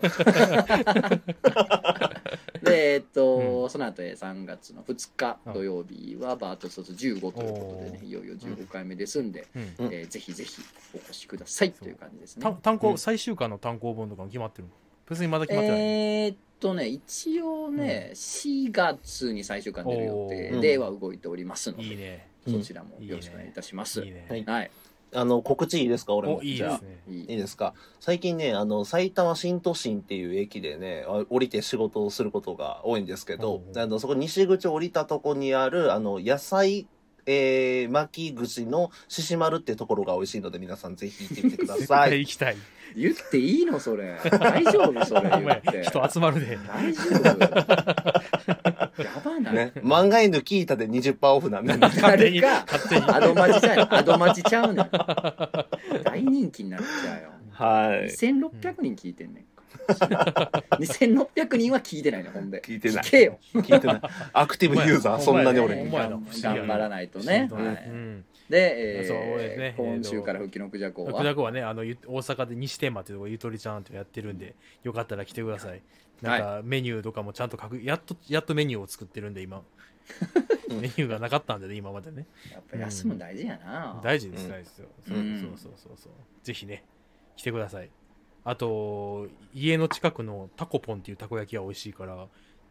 でえっと、うその後え3月の2日土曜日はバート卒15ということでねいよいよ15回目ですんで、うん。うん。えーぜひぜひお越しくださいという感じですね。た単行、うん。最終回の単行本とかも決まってるの？別にまだ決まってない。えーっとね一応ね、4月に最終回出る予定おー。では動いておりますので、いいね。そちらもよろしくお願いいたします。いいね。はい。はい、あの、告知いいですか？俺も。お、いいじゃあ。ですね。いいですか？最近ね、あの、埼玉新都心っていう駅でね、あ降りて仕事をすることが多いんですけどあの、そこ西口降りたとこにある、あの、野菜、えー、巻き串の獅子丸ってところが美味しいので皆さんぜひ行ってみてくだ絶さい。対行きたい。言っていいの？それ。大丈夫？それ人集まるで。大丈夫？やばない、ね。漫画犬聞いたで20%オフなんだね。誰か勝手に。アドマチちゃうよアドマチちゃうねん大人気になっちゃうよはい。2600人聞いてんねんか 2600人は聞いてないねほんで聞いてない聞けよ聞いてない。アクティブユーザー、そんなに俺にほんま。やな不思議やな頑張らないとね、うはいん。で、えそうですねー今週から復帰のクジャコ福は田君はね、あの、ゆ大阪で西天満っていうとこゆとりちゃんとやってるんで、よかったら来てください。なんかメニューとかもちゃんと書く、やっとやっとメニューを作ってるんで今。メニューがなかったんでね今までね。やっぱ休む大事やな、うん、大事です大事ですよ、うん、そうそうそうそう。ぜひね来てください。あと家の近くのタコポンっていうたこ焼きは美味しいから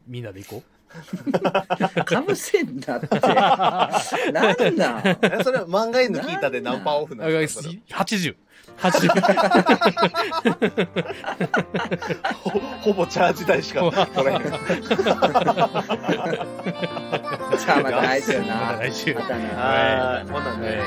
みんなで行こう。かぶせんだって。なんだそれは漫画犬聞いたで何パーオフなんですか ?80。始めほ ほぼチャージ代しか取らへん。じゃあまた来週な。また来週。な。またね。